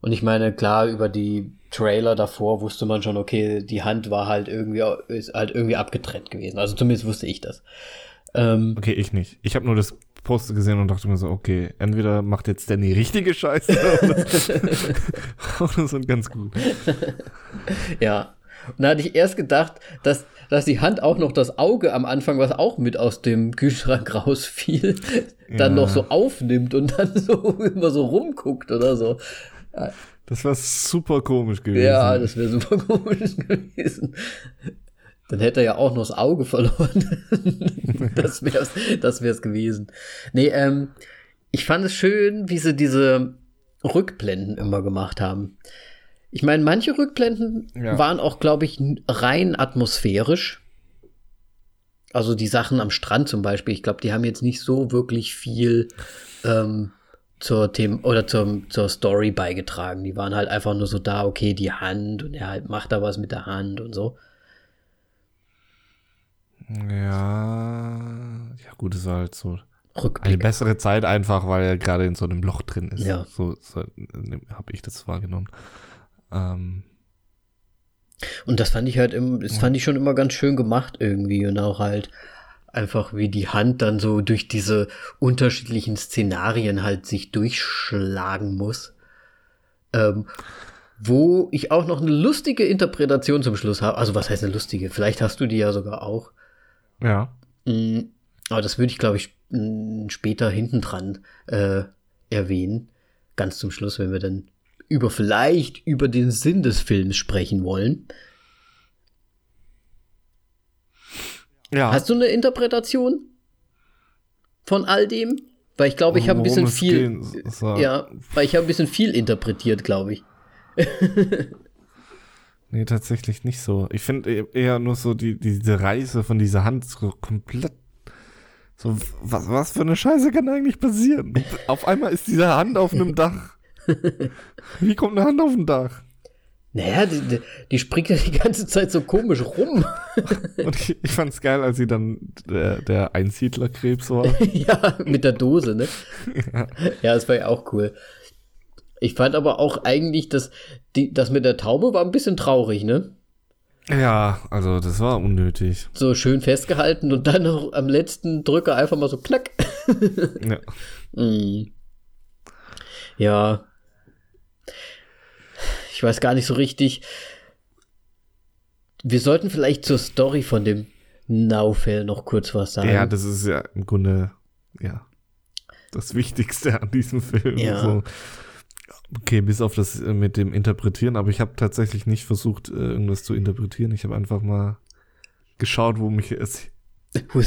Und ich meine, klar, über die Trailer davor wusste man schon, okay, die Hand war halt irgendwie, ist halt irgendwie abgetrennt gewesen. Also zumindest wusste ich das. Ähm, okay, ich nicht. Ich habe nur das Poster gesehen und dachte mir so, okay, entweder macht jetzt Danny richtige Scheiße oder, oder sind ganz gut. ja. Und da hatte ich erst gedacht, dass, dass die Hand auch noch das Auge am Anfang, was auch mit aus dem Kühlschrank rausfiel, dann ja. noch so aufnimmt und dann so immer so rumguckt oder so. Das wäre super komisch gewesen. Ja, das wäre super komisch gewesen. Dann hätte er ja auch noch das Auge verloren. das wäre es das wär's gewesen. Nee, ähm, ich fand es schön, wie sie diese Rückblenden immer gemacht haben. Ich meine, manche Rückblenden ja. waren auch, glaube ich, rein atmosphärisch. Also die Sachen am Strand zum Beispiel, ich glaube, die haben jetzt nicht so wirklich viel ähm, zur Thema oder zum, zur Story beigetragen. Die waren halt einfach nur so da, okay, die Hand und er halt macht da was mit der Hand und so. Ja, ja gut, es war halt so Rückblick. eine bessere Zeit einfach, weil er gerade in so einem Loch drin ist. Ja. So, so habe ich das wahrgenommen. Ähm. Und das fand ich halt, im, das fand ich schon immer ganz schön gemacht irgendwie und auch halt einfach wie die Hand dann so durch diese unterschiedlichen Szenarien halt sich durchschlagen muss. Ähm, wo ich auch noch eine lustige Interpretation zum Schluss habe. Also was heißt eine lustige? Vielleicht hast du die ja sogar auch. Ja. Mm, aber das würde ich, glaube ich, später hinten dran äh, erwähnen. Ganz zum Schluss, wenn wir dann über vielleicht über den Sinn des Films sprechen wollen. Ja. Hast du eine Interpretation? von all dem, weil ich glaube, ich habe ein bisschen viel, soll. ja, weil ich habe ein bisschen viel interpretiert, glaube ich. Nee, tatsächlich nicht so. Ich finde eher nur so die, diese Reise von dieser Hand so komplett. So, was, was für eine Scheiße kann eigentlich passieren? Auf einmal ist diese Hand auf einem Dach. Wie kommt eine Hand auf ein Dach? Naja, die, die, springt ja die ganze Zeit so komisch rum. Und ich, ich fand's geil, als sie dann der, der Einsiedlerkrebs war. ja, mit der Dose, ne? Ja. das war ja auch cool. Ich fand aber auch eigentlich, dass die, das mit der Taube war ein bisschen traurig, ne? Ja, also das war unnötig. So schön festgehalten und dann noch am letzten Drücker einfach mal so knack. Ja. Mm. Ja. Ich weiß gar nicht so richtig. Wir sollten vielleicht zur Story von dem Naufell noch kurz was sagen. ja, das ist ja im Grunde, ja, das Wichtigste an diesem Film. Ja. So. Okay, bis auf das äh, mit dem Interpretieren, aber ich habe tatsächlich nicht versucht, äh, irgendwas zu interpretieren. Ich habe einfach mal geschaut, wo mich es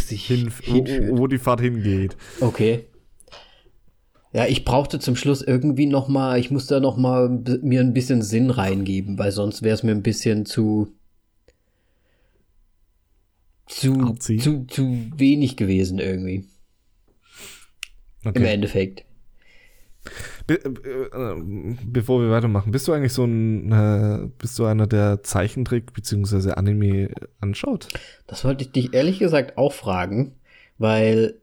ich. hin, wo, wo die Fahrt hingeht. Okay. Ja, ich brauchte zum Schluss irgendwie noch mal, ich musste da noch mal mir ein bisschen Sinn reingeben, weil sonst wäre es mir ein bisschen zu zu, zu zu wenig gewesen irgendwie im Okay. Endeffekt. Be äh, bevor wir weitermachen, bist du eigentlich so ein, äh, bist du einer, der Zeichentrick bzw. Anime anschaut? Das wollte ich dich ehrlich gesagt auch fragen, weil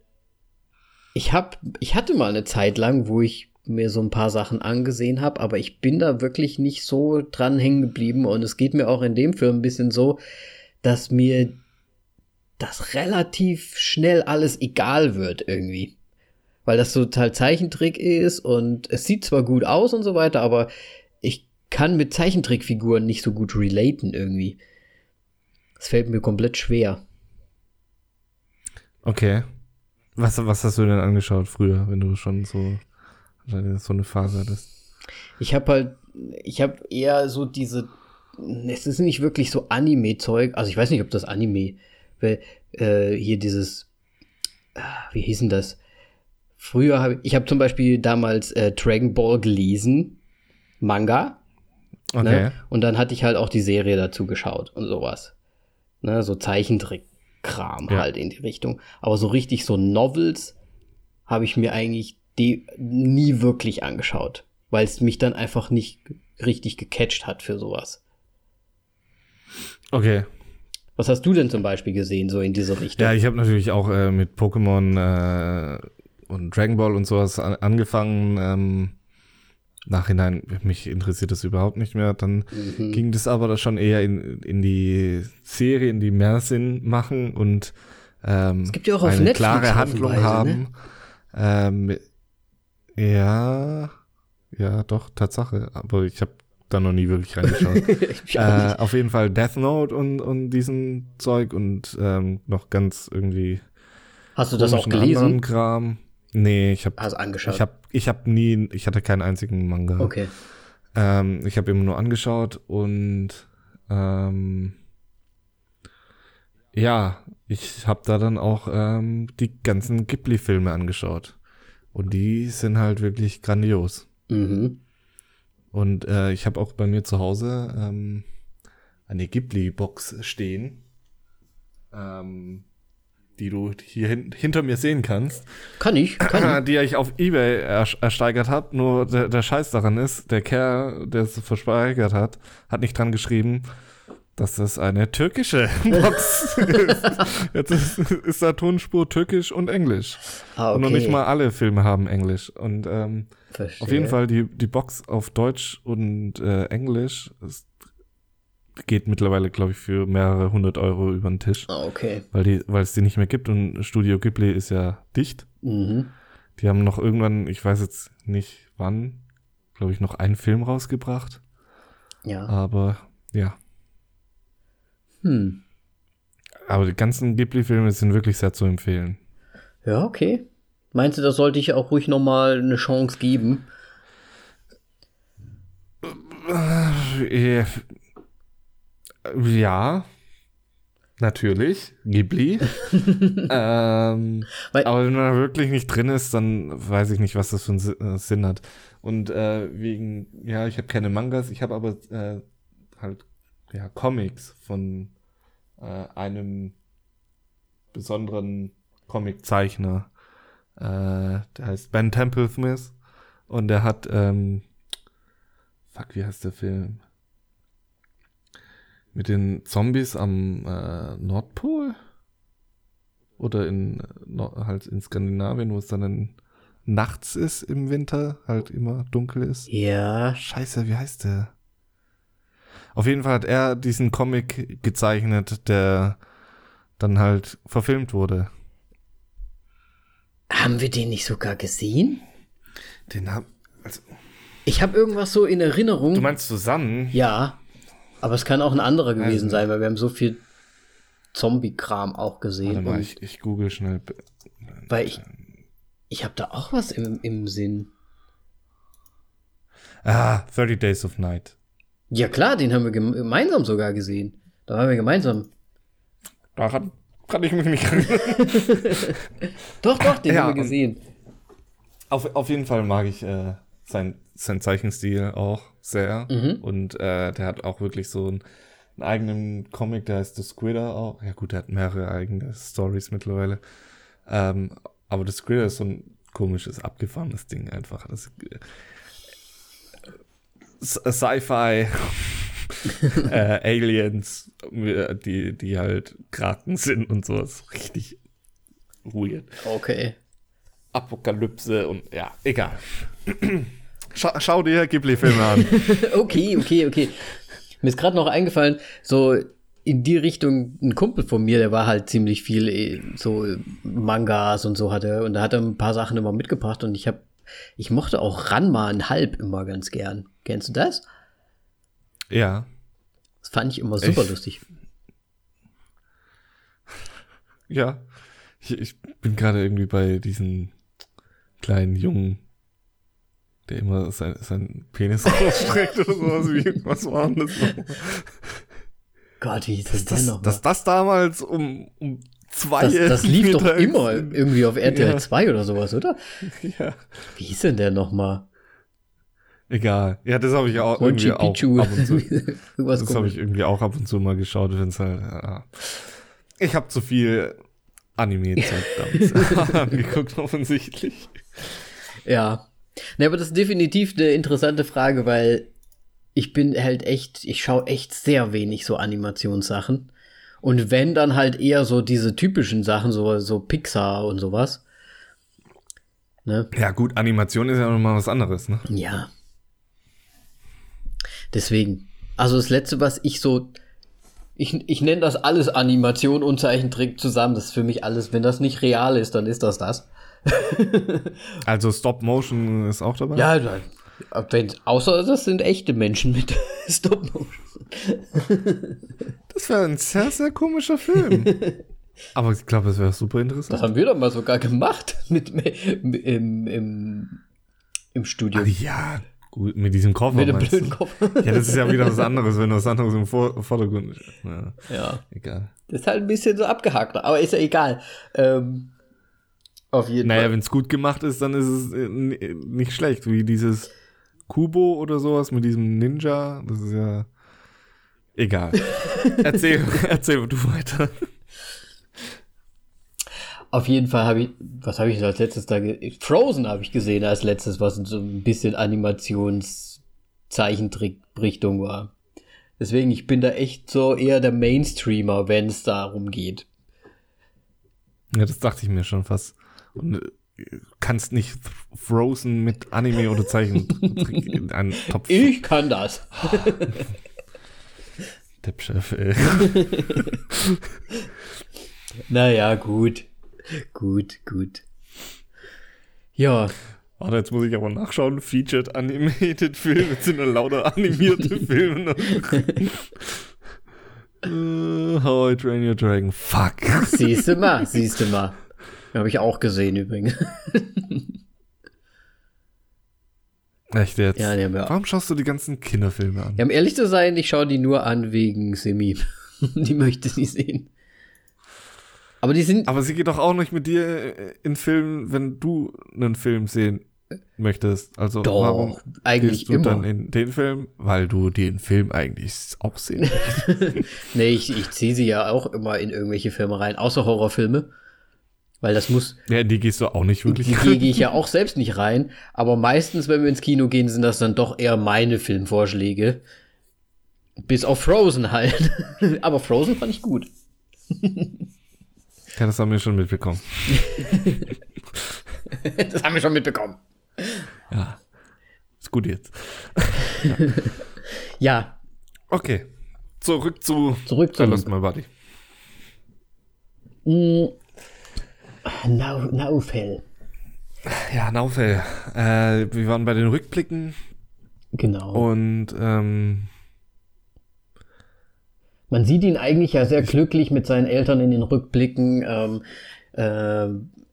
ich hab, ich hatte mal eine Zeit lang, wo ich mir so ein paar Sachen angesehen habe, aber ich bin da wirklich nicht so dran hängen geblieben und es geht mir auch in dem Film ein bisschen so, dass mir das relativ schnell alles egal wird irgendwie. Weil das total Zeichentrick ist und es sieht zwar gut aus und so weiter, aber ich kann mit Zeichentrickfiguren nicht so gut relaten irgendwie. Es fällt mir komplett schwer. Okay. Was, was hast du denn angeschaut früher, wenn du schon so, so eine Phase hattest? Ich habe halt, ich habe eher so diese, es ist nicht wirklich so Anime-Zeug, also ich weiß nicht, ob das Anime, weil äh, hier dieses, ah, wie hieß denn das? Früher habe ich habe zum Beispiel damals äh, Dragon Ball gelesen, Manga, Okay. ne? und dann hatte ich halt auch die Serie dazu geschaut und sowas. Ne? So Zeichentrick-Kram Ja. halt in die Richtung. Aber so richtig so Novels habe ich mir eigentlich die nie wirklich angeschaut, weil es mich dann einfach nicht richtig gecatcht hat für sowas. Okay. Was hast du denn zum Beispiel gesehen, so in diese Richtung? Ja, ich habe natürlich auch äh, mit Pokémon äh, und Dragon Ball und sowas an, angefangen. Ähm, Nachhinein, mich interessiert das überhaupt nicht mehr. Dann Mhm. ging das aber da schon eher in, in die Serien, die mehr Sinn machen und ähm, Es gibt ja auch auf eine Netflix klare Handlung haufenweise, ne? haben. Ähm, ja, ja, doch, Tatsache. Aber ich habe da noch nie wirklich reingeschaut. Äh, auf jeden Fall Death Note und, und diesen Zeug und ähm, noch ganz irgendwie Hast du das auch gelesen? Kram. Nee, ich habe Hast angeschaut. ich habe ich habe nie ich hatte keinen einzigen Manga. okay. Ähm, ich habe immer nur angeschaut und ähm, ja, ich habe da dann auch ähm, die ganzen Ghibli-Filme angeschaut. Und die sind halt wirklich grandios. Mhm. Und äh, ich habe auch bei mir zu Hause ähm, eine Ghibli-Box stehen, ähm, die du hier hin hinter mir sehen kannst, Kann ich, kann ich. die ich auf Ebay er ersteigert habe. Nur der, der Scheiß daran ist, der Kerl, der es versteigert hat, hat nicht dran geschrieben, dass das eine türkische Box ist. Jetzt ist, ist da Tonspur türkisch und englisch. Ah, Und noch okay. nicht mal alle Filme haben englisch. Und ähm, auf jeden Fall die, die Box auf Deutsch und äh, Englisch ist, geht mittlerweile, glaube ich, für mehrere hundert Euro über den Tisch, Ah, okay. weil die, weil es die nicht mehr gibt und Studio Ghibli ist ja dicht. Mhm. Die haben noch irgendwann, ich weiß jetzt nicht wann, glaube ich, noch einen Film rausgebracht. Ja. Aber ja. Hm. Aber die ganzen Ghibli-Filme sind wirklich sehr zu empfehlen. Ja, okay. Meinst du, das sollte ich auch ruhig noch mal eine Chance geben? Ja. Natürlich, Ghibli. ähm, aber wenn man da wirklich nicht drin ist, dann weiß ich nicht, was das für einen äh, Sinn hat. Und äh, wegen, ja, ich habe keine Mangas, ich habe aber äh, halt ja, Comics von äh, einem besonderen Comiczeichner. Äh, der heißt Ben Temple Smith und der hat, ähm, fuck, wie heißt der Film? Mit den Zombies am äh, Nordpol? Oder in, halt in Skandinavien, wo es dann in, nachts ist im Winter, halt immer dunkel ist. Ja. Scheiße, wie heißt der? Auf jeden Fall hat er diesen Comic gezeichnet, der dann halt verfilmt wurde. Haben wir den nicht sogar gesehen? Den hab, also, Ich habe irgendwas so in Erinnerung. du meinst zusammen? ja. Aber es kann auch ein anderer gewesen nicht. sein, weil wir haben so viel Zombie-Kram auch gesehen. mal, ich, ich google schnell. weil ich, ich habe da auch was im, im Sinn. Ah, 30 Days of Night. Ja klar, den haben wir gem gemeinsam sogar gesehen. Da waren wir gemeinsam. Daran kann ich mich nicht erinnern. Doch, doch, den Ja, haben wir gesehen. Auf, auf jeden Fall mag ich äh, sein, sein Zeichenstil auch sehr. Mhm. Und äh, der hat auch wirklich so einen, einen eigenen Comic, der heißt The Squidder auch. Ja gut, der hat mehrere eigene Stories mittlerweile. Ähm, aber The Squidder ist so ein komisches, abgefahrenes Ding einfach. Das, äh, Sci-Fi, äh, Aliens, äh, die, die halt Kraken sind und sowas. Richtig weird. Okay. Apokalypse und ja, egal. Schau, schau dir Ghibli-Filme an. okay, okay, okay. Mir ist gerade noch eingefallen, so in die Richtung, ein Kumpel von mir, der war halt ziemlich viel eh, so äh, Mangas und so hatte und da hat er ein paar Sachen immer mitgebracht und ich habe ich mochte auch Ranma ein Halb immer ganz gern. Kennst du das? ja. Das fand ich immer super Echt? lustig. Ja. Ich, ich bin gerade irgendwie bei diesen kleinen Jungen, der immer sein, sein Penis rausstreckt oder sowas. Wie, was war denn das? Gott, wie hieß das, Das, denn noch? dass das damals um, um zwei das, das lief doch immer irgendwie auf RTL Ja. 2 oder sowas, oder? Ja. Wie hieß denn der nochmal? Egal. Ja, das habe ich auch Monchi irgendwie auch ab und zu. Das habe ich irgendwie auch ab und zu mal geschaut. Ich find's halt, ja. Ich habe zu viel Anime-Zeug damals angeguckt, offensichtlich. Ja. Ne, aber das ist definitiv eine interessante Frage, weil ich bin halt echt, ich schaue echt sehr wenig so Animationssachen. Und wenn, dann halt eher so diese typischen Sachen, so, so Pixar und sowas. Ne? Ja, gut, Animation ist ja nochmal was anderes, ne? Ja. Deswegen. Also das letzte, was ich so. Ich, ich nenne das alles Animation und Zeichentrick zusammen. Das ist für mich alles. Wenn das nicht real ist, dann ist das das. Also Stop Motion ist auch dabei? Ja, dann- wenn, außer das sind echte Menschen mit Stop Motion. Das wäre ein sehr, sehr komischer Film. Aber ich glaube, es wäre super Das interessant. haben wir doch mal sogar gemacht mit, mit im, im, im Studio. Ah, ja, gut, mit diesem Koffer mit dem blöden du? Kopf. Ja, das ist ja wieder was anderes, wenn was anderes im Vor Vordergrund ist. Ja, ja. egal. Das ist halt ein bisschen so abgehakt, aber ist ja egal. Ähm, auf jeden Naja, Fall. wenn es gut gemacht ist, dann ist es äh, n- nicht schlecht, wie dieses Kubo oder sowas mit diesem Ninja. Das ist ja egal. erzähl, erzähl du weiter. Auf jeden Fall habe ich, was habe ich als letztes da ge Frozen habe ich gesehen als letztes, was so ein bisschen Animationszeichentrick-Richtung war. Deswegen, ich bin da echt so eher der Mainstreamer, wenn es darum geht. Ja, das dachte ich mir schon fast. Und äh, kannst nicht Frozen mit Anime oder Zeichentrick in einen Topf. Ich kann das. Deppchef, ey. Naja, gut. Gut, gut. Ja, Warte, jetzt muss ich aber nachschauen. Featured Animated Film. Jetzt sind ja lauter animierte Filme. Äh, How I Train Your Dragon. Fuck. siehst du mal, siehst du mal. Habe ich auch gesehen übrigens. Echt jetzt? Ja, ja- Warum schaust du die ganzen Kinderfilme an? Ja, um ehrlich zu sein, ich schaue die nur an wegen Semi. die möchte sie sehen. Aber die sind. Aber sie geht doch auch nicht mit dir äh, in Film, wenn du einen Film sehen möchtest. Also Doch, warum eigentlich gehst du immer. dann in den Film? Weil du den Film eigentlich auch sehen möchtest. nee, ich, ich ziehe sie ja auch immer in irgendwelche Filme rein, außer Horrorfilme. Weil das muss. ja, die gehst du auch nicht wirklich Die gehe ich ja auch selbst nicht rein. Aber meistens, wenn wir ins Kino gehen, sind das dann doch eher meine Filmvorschläge. Bis auf Frozen halt. aber Frozen fand ich gut. Ja, das haben wir schon mitbekommen. das haben wir schon mitbekommen. Ja. Ist gut jetzt. Ja, Okay. Zurück zu Zurück zum- I Lost My Body. Nau Naufel. Ja, Naufel. Äh, wir waren bei den Rückblicken Genau. und ähm, Man sieht ihn eigentlich ja sehr glücklich mit seinen Eltern in den Rückblicken, ähm, äh,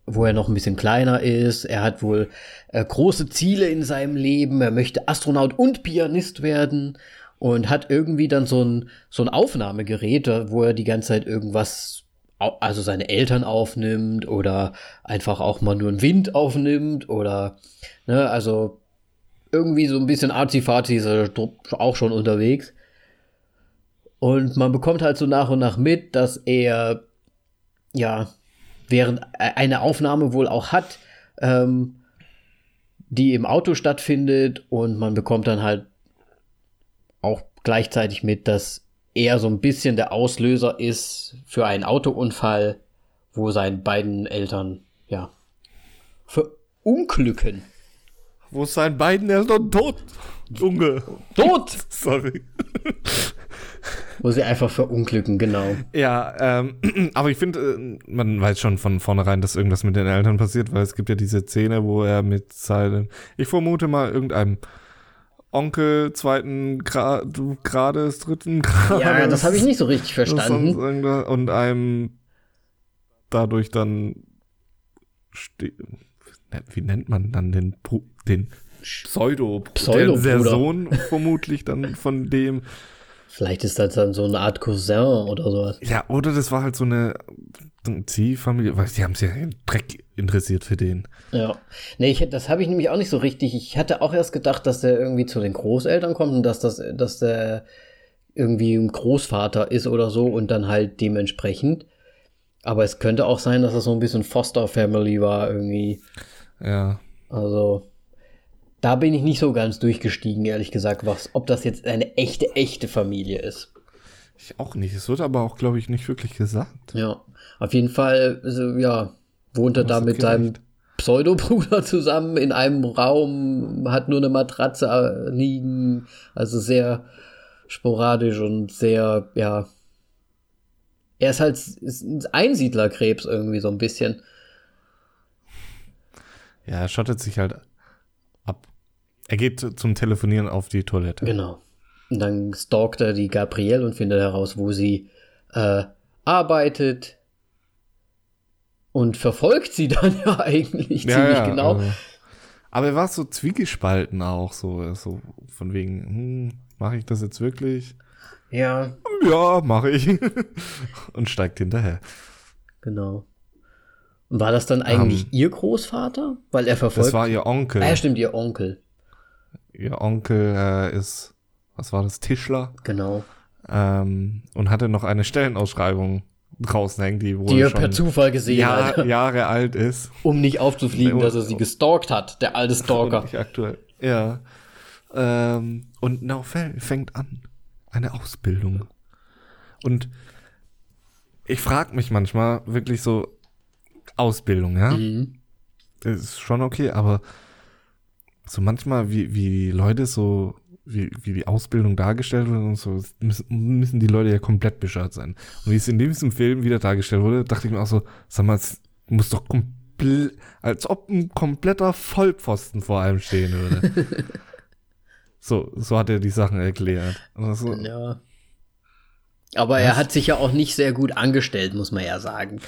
wo er noch ein bisschen kleiner ist. Er hat wohl äh, große Ziele in seinem Leben. Er möchte Astronaut und Pianist werden und hat irgendwie dann so ein, so ein Aufnahmegerät, wo er die ganze Zeit irgendwas, also seine Eltern aufnimmt oder einfach auch mal nur einen Wind aufnimmt oder, ne, also irgendwie so ein bisschen arzi-fazi ist er auch schon unterwegs. Und man bekommt halt so nach und nach mit, dass er, ja, während e- eine Aufnahme wohl auch hat, ähm, die im Auto stattfindet und man bekommt dann halt auch gleichzeitig mit, dass er so ein bisschen der Auslöser ist für einen Autounfall, wo seinen beiden Eltern, ja, verunglücken. wo ist sein beiden Eltern tot? Junge. Tot! Sorry. Wo sie einfach verunglücken, genau. Ja, ähm, aber ich finde, äh, man weiß schon von vornherein, dass irgendwas mit den Eltern passiert, weil es gibt ja diese Szene, wo er mit seinem, ich vermute mal, irgendeinem Onkel zweiten Gra du Grades, dritten Grades. Ja, das habe ich nicht so richtig verstanden. Und einem dadurch dann, wie nennt man dann den, den Pseudo, der, der Sohn vermutlich dann von dem. Vielleicht ist das dann so eine Art Cousin oder sowas. Ja, oder das war halt so eine Ziehfamilie, weil die haben sich ja im Dreck interessiert für den. Ja. Nee, ich, das habe ich nämlich auch nicht so richtig. Ich hatte auch erst gedacht, dass der irgendwie zu den Großeltern kommt und dass das, dass der irgendwie ein Großvater ist oder so und dann halt dementsprechend. Aber es könnte auch sein, dass das so ein bisschen Foster Family war irgendwie. Ja. Also da bin ich nicht so ganz durchgestiegen, ehrlich gesagt, was, ob das jetzt eine echte, echte Familie ist. Ich auch nicht. Es wird aber auch, glaube ich, nicht wirklich gesagt. Ja, auf jeden Fall, also, ja, wohnt er da mit seinem? Pseudobruder zusammen in einem Raum, hat nur eine Matratze äh, liegen, also sehr sporadisch und sehr, ja. Er ist halt ist ein Einsiedlerkrebs irgendwie so ein bisschen. Ja, er schottet sich halt ab. Er geht zum Telefonieren auf die Toilette. Genau. Und dann stalkt er die Gabrielle und findet heraus, wo sie äh, arbeitet. Und verfolgt sie dann ja eigentlich ziemlich genau. also- aber er war so zwiegespalten auch, so, so von wegen, hm, mache ich das jetzt wirklich? Ja, Ja, mache ich. Und steigt hinterher. genau. Und war das dann eigentlich Ähm, ihr Großvater? Weil er verfolgt. Das war ihr Onkel. ah, ja, stimmt, ihr Onkel. Ihr Onkel äh, ist, was war das, Tischler? Genau. Ähm, und hatte noch eine Stellenausschreibung draußen hängen, die wohl Die er per Zufall gesehen Jahr, hat, Jahre alt ist. um nicht aufzufliegen, dass er sie gestalkt hat, der alte Stalker. nicht aktuell. Ja. Ähm, und Naufel fängt an. Eine Ausbildung. Und ich frage mich manchmal wirklich so, Ausbildung, ja? Mhm. Ist schon okay, aber so manchmal, wie, wie Leute so, wie, wie die Ausbildung dargestellt wird und so, müssen, müssen die Leute ja komplett bescheuert sein. Und wie es in diesem Film wieder dargestellt wurde, dachte ich mir auch so, sag mal, es muss doch komplett, als ob ein kompletter Vollpfosten vor einem stehen würde. so, so hat er die Sachen erklärt. So, Ja. Aber er hat sich ja auch nicht sehr gut angestellt, muss man ja sagen.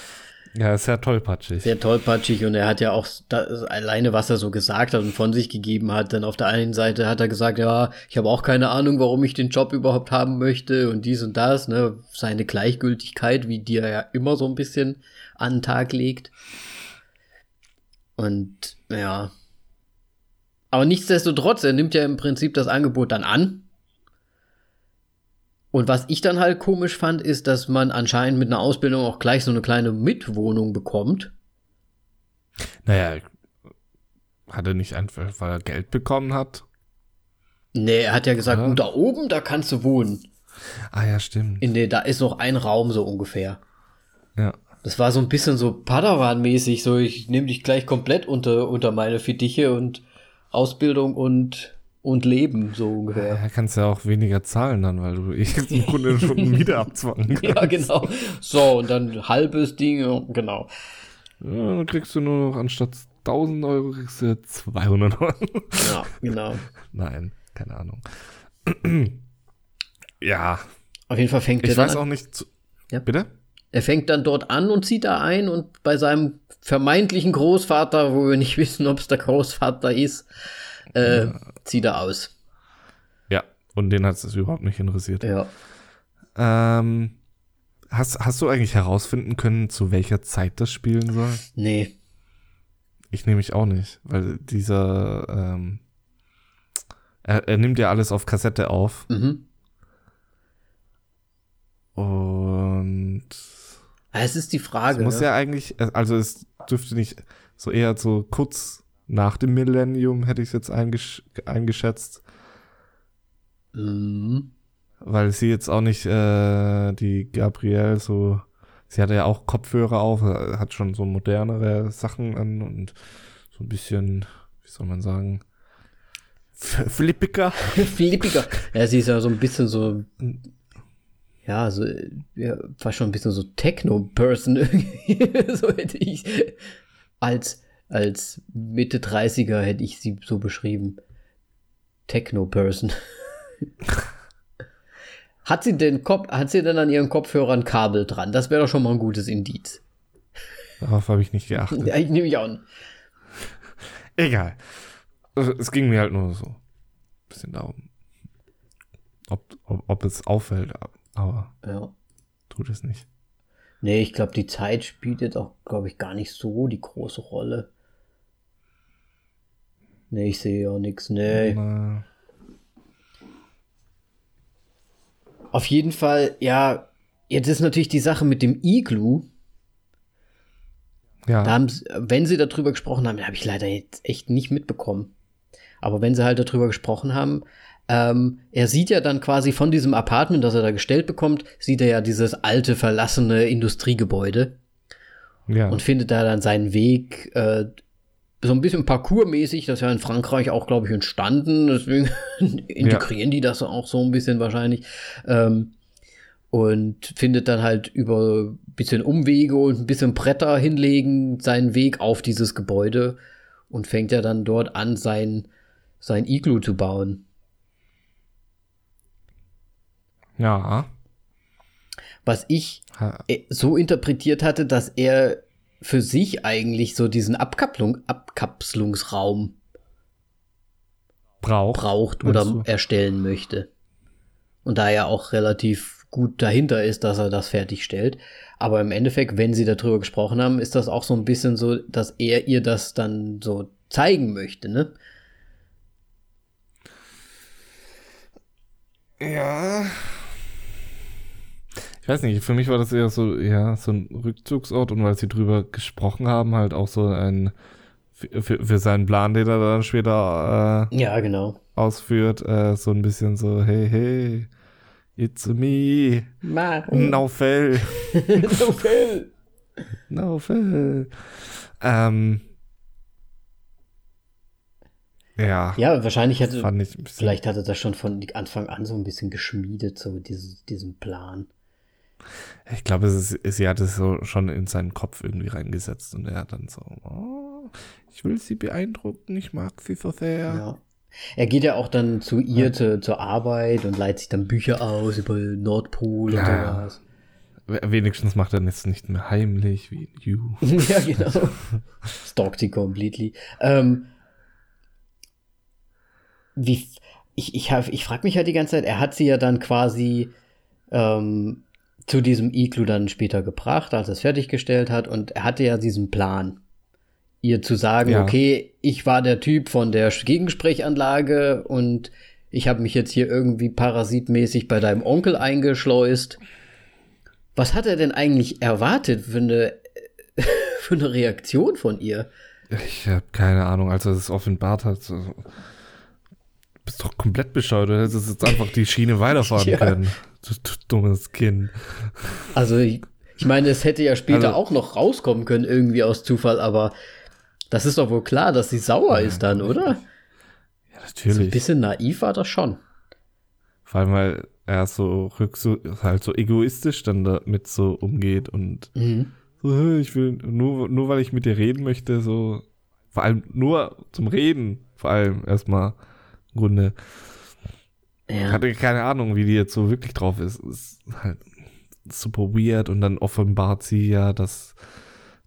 Ja, ist ja tollpatschig. Sehr tollpatschig und er hat ja auch das, alleine, was er so gesagt hat und von sich gegeben hat. Dann auf der einen Seite hat er gesagt, ja, ich habe auch keine Ahnung, warum ich den Job überhaupt haben möchte und dies und das, ne? Seine Gleichgültigkeit, wie die er ja immer so ein bisschen an den Tag legt. Und ja. Aber nichtsdestotrotz, er nimmt ja im Prinzip das Angebot dann an und was ich dann halt komisch fand, ist, dass man anscheinend mit einer Ausbildung auch gleich so eine kleine Mitwohnung bekommt. Naja, hat er nicht einfach, weil er Geld bekommen hat? Nee, er hat ja gesagt, ja. da oben, da kannst du wohnen. Ah ja, stimmt. In der, da ist noch ein Raum so ungefähr. Ja. Das war so ein bisschen so Padawan-mäßig, so ich nehme dich gleich komplett unter, unter meine Fittiche und Ausbildung und und leben, so ungefähr. Ja, kannst ja auch weniger zahlen dann, weil du im Grunde schon Miete abzwacken kannst. Ja, genau. So, und dann halbes Ding, genau. Ja, dann kriegst du nur noch anstatt 1000 Euro kriegst du 200 Euro. Ja, genau. Nein, keine Ahnung. ja. Auf jeden Fall fängt ich er dann Ich weiß auch nicht. Zu ja? Bitte? Er fängt dann dort an und zieht da ein und bei seinem vermeintlichen Großvater, wo wir nicht wissen, ob es der Großvater ist, äh, ja. zieht er aus. Ja, und den hat es überhaupt nicht interessiert. Ja. Ähm, hast, hast du eigentlich herausfinden können, zu welcher Zeit das spielen soll? Nee. Ich nehme mich auch nicht, weil dieser, ähm, er, er nimmt ja alles auf Kassette auf. Mhm. Und es ist die Frage. Es muss ja eigentlich, also es dürfte nicht so eher so kurz nach dem Millennium hätte ich es jetzt eingesch eingeschätzt. Mhm. Weil sie jetzt auch nicht, äh, die Gabrielle so, sie hatte ja auch Kopfhörer auf, hat schon so modernere Sachen an und so ein bisschen, wie soll man sagen, flippiger. flippiger. Ja, sie ist ja so ein bisschen so, ja, so, ja, fast schon ein bisschen so Techno-Person irgendwie. so hätte ich als als Mitte 30er hätte ich sie so beschrieben. Techno-Person. hat sie denn Kopf, hat sie denn an ihren Kopfhörern Kabel dran? Das wäre doch schon mal ein gutes Indiz. Darauf habe ich nicht geachtet. Ja, ich nehme mich an. Egal. Also, es ging mir halt nur so ein bisschen darum, ob, ob, ob es auffällt, aber ja. tut es nicht. Nee, ich glaube, die Zeit spielt jetzt auch, glaube ich, gar nicht so die große Rolle. Nee, ich sehe ja nichts. Nee. Na. Auf jeden Fall, ja, jetzt ist natürlich die Sache mit dem Iglu. Ja. Da haben, wenn sie darüber gesprochen haben, habe ich leider jetzt echt nicht mitbekommen. Aber wenn sie halt darüber gesprochen haben, ähm, er sieht ja dann quasi von diesem Apartment, das er da gestellt bekommt, sieht er ja dieses alte, verlassene Industriegebäude. Ja. Und findet da dann seinen Weg äh, so ein bisschen parkourmäßig, das ist ja in Frankreich auch, glaube ich, entstanden. Deswegen integrieren ja. die das auch so ein bisschen wahrscheinlich. Ähm, und findet dann halt über ein bisschen Umwege und ein bisschen Bretter hinlegen seinen Weg auf dieses Gebäude und fängt ja dann dort an, sein, sein Iglu zu bauen. Ja. Was ich äh, so interpretiert hatte, dass er für sich eigentlich so diesen Abkapplung, Abkapselungsraum braucht, braucht oder du? erstellen möchte. Und da er auch relativ gut dahinter ist, dass er das fertigstellt. Aber im Endeffekt, wenn sie darüber gesprochen haben, ist das auch so ein bisschen so, dass er ihr das dann so zeigen möchte, ne? Ja, ich weiß nicht, für mich war das eher so, ja, so ein Rückzugsort und weil sie drüber gesprochen haben, halt auch so ein für, für seinen Plan, den er dann später äh, ja, genau. ausführt, äh, so ein bisschen so, hey, hey, it's me, Naufel. Naufel. Naufel. Ähm, ja. Ja, wahrscheinlich hatte, vielleicht hatte das schon von Anfang an so ein bisschen geschmiedet, so dieses, diesen Plan. Ich glaube, sie hat es so schon in seinen Kopf irgendwie reingesetzt und er hat dann so, oh, ich will sie beeindrucken, ich mag sie so sehr. Ja. Er geht ja auch dann zu ihr ja. zu, zur Arbeit und leitet sich dann Bücher aus über Nordpol ja. und sowas. Wenigstens macht er das nicht mehr heimlich wie You. ja, genau. Stalkt sie completely. Ähm, wie, ich, ich, hab, ich frage mich halt die ganze Zeit, er hat sie ja dann quasi ähm, zu diesem Iglu dann später gebracht, als er es fertiggestellt hat. Und er hatte ja diesen Plan, ihr zu sagen, ja. okay, ich war der Typ von der Gegensprechanlage und ich habe mich jetzt hier irgendwie parasitmäßig bei deinem Onkel eingeschleust. Was hat er denn eigentlich erwartet für eine, für eine Reaktion von ihr? Ich habe keine Ahnung, als er es offenbart hat. So, bist doch komplett bescheuert. Du hättest jetzt einfach die Schiene weiterfahren ja. können. Du, du, dummes Kind. Also, ich, ich meine, es hätte ja später also, auch noch rauskommen können, irgendwie aus Zufall, aber das ist doch wohl klar, dass sie sauer ist dann, oder? Ja, natürlich. So ein bisschen naiv war das schon. Vor allem, weil er so halt so egoistisch dann damit so umgeht und mhm. so, ich will, nur, nur weil ich mit dir reden möchte, so, vor allem nur zum Reden, vor allem erstmal im Grunde. Ja. Hatte keine Ahnung, wie die jetzt so wirklich drauf ist. Ist halt super weird und dann offenbart sie ja, dass,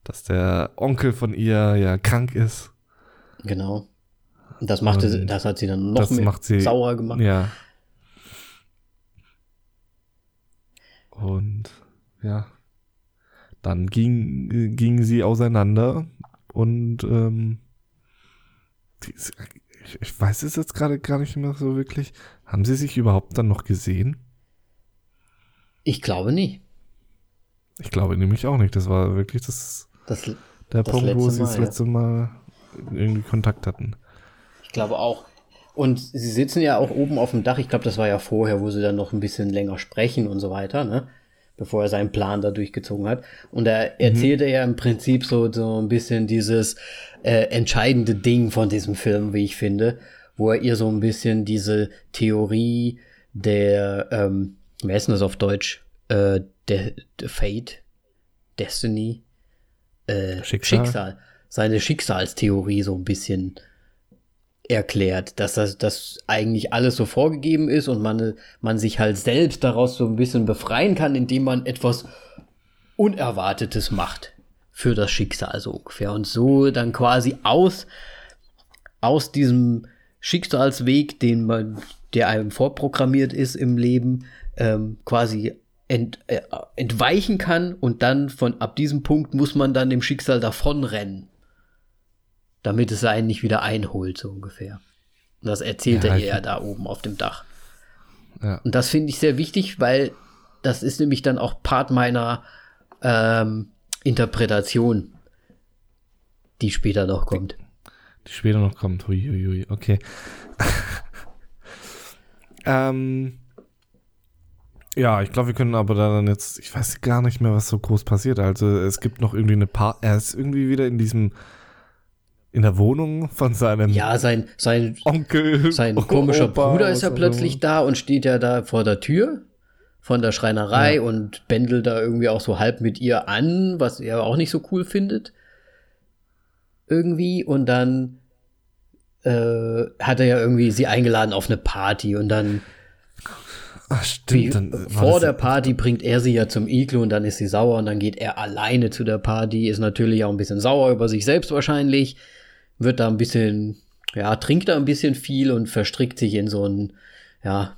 dass der Onkel von ihr ja krank ist. Genau. Das machte, und das hat sie dann noch mehr sie, sauer gemacht. Ja. Und ja, dann ging, gingen sie auseinander und ähm, die, ich, ich weiß es jetzt gerade gar nicht mehr so wirklich. Haben sie sich überhaupt dann noch gesehen? Ich glaube nicht. Ich glaube nämlich auch nicht. Das war wirklich das, das der das Punkt, wo sie das letzte Mal irgendwie Kontakt hatten. Ich glaube auch. Und sie sitzen ja auch oben auf dem Dach. Ich glaube, das war ja vorher, wo sie dann noch ein bisschen länger sprechen und so weiter, ne? Bevor er seinen Plan da durchgezogen hat. Und da mhm. erzählte mhm. er im Prinzip so, so ein bisschen dieses äh, entscheidende Ding von diesem Film, wie ich finde, wo er ihr so ein bisschen diese Theorie der, ähm, wer ist denn das auf Deutsch? Äh, der, der Fate, Destiny, äh, Schicksal. Schicksal, seine Schicksalstheorie so ein bisschen erklärt, dass das dass eigentlich alles so vorgegeben ist und man, man sich halt selbst daraus so ein bisschen befreien kann, indem man etwas Unerwartetes macht für das Schicksal so ungefähr und so dann quasi aus aus diesem Schicksalsweg, den man der einem vorprogrammiert ist im Leben, ähm, quasi ent, äh, entweichen kann und dann von ab diesem Punkt muss man dann dem Schicksal davonrennen damit es einen nicht wieder einholt, so ungefähr. Und das erzählte ja, er ja da oben auf dem Dach. Ja. Und das finde ich sehr wichtig, weil das ist nämlich dann auch Part meiner ähm, Interpretation, die später noch kommt. Die später noch kommt, huiuiui, okay. ähm, ja, ich glaube, wir können aber dann jetzt, ich weiß gar nicht mehr, was so groß passiert. Also es gibt noch irgendwie eine Part, er ist irgendwie wieder in diesem in der Wohnung von seinem ja, sein, sein Onkel. Sein komischer Opa, Bruder ist ja plötzlich so. da und steht ja da vor der Tür von der Schreinerei ja. und bändelt da irgendwie auch so halb mit ihr an, was er auch nicht so cool findet. Irgendwie. Und dann äh, hat er ja irgendwie sie eingeladen auf eine Party und dann. Ach, stimmt. Wie, vor der Party bringt er sie ja zum Iglu und dann ist sie sauer und dann geht er alleine zu der Party, ist natürlich auch ein bisschen sauer über sich selbst wahrscheinlich wird da ein bisschen, ja, trinkt da ein bisschen viel und verstrickt sich in so einen, ja,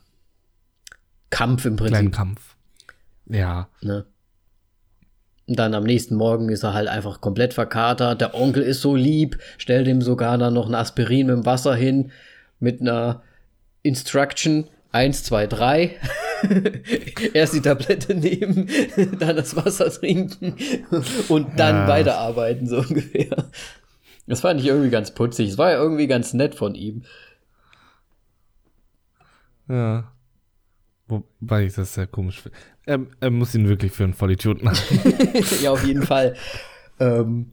Kampf im Prinzip. Kleinen Kampf. Ja. Ne? Und dann am nächsten Morgen ist er halt einfach komplett verkatert. Der Onkel ist so lieb, stellt ihm sogar dann noch ein Aspirin mit dem Wasser hin, mit einer Instruction 1, 2, 3. Erst die Tablette nehmen, dann das Wasser trinken und dann ja. weiterarbeiten, so ungefähr. Das fand ich irgendwie ganz putzig. Es war ja irgendwie ganz nett von ihm. Ja. Wobei ich das sehr komisch finde. Er, er, muss ihn wirklich für einen Vollidioten machen. ja, auf jeden Fall. Ähm,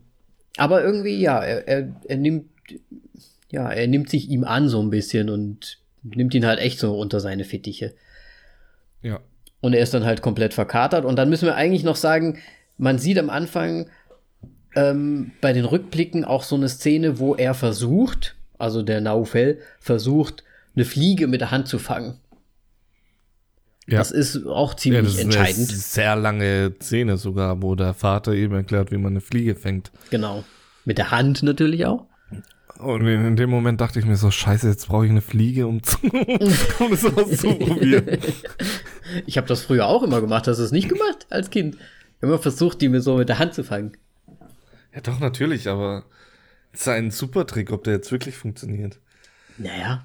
aber irgendwie, ja, er, er, er nimmt, ja, er nimmt sich ihm an so ein bisschen und nimmt ihn halt echt so unter seine Fittiche. Ja. Und er ist dann halt komplett verkatert. Und dann müssen wir eigentlich noch sagen, man sieht am Anfang, ähm, bei den Rückblicken auch so eine Szene, wo er versucht, also der Naufel, versucht, eine Fliege mit der Hand zu fangen. Ja. Das ist auch Ja, ziemlich das ist eine entscheidend. sehr lange Szene sogar, wo der Vater ihm erklärt, wie man eine Fliege fängt. Genau. Mit der Hand natürlich auch. Und in, dem Moment dachte ich mir so, scheiße, jetzt brauche ich eine Fliege, um, zu, um das auszuprobieren. Ich habe das früher auch immer gemacht. Hast du es nicht gemacht als Kind? Immer versucht, die mir so mit der Hand zu fangen. ja, doch, natürlich, aber es ist ein super Trick, ob der jetzt wirklich funktioniert. Naja.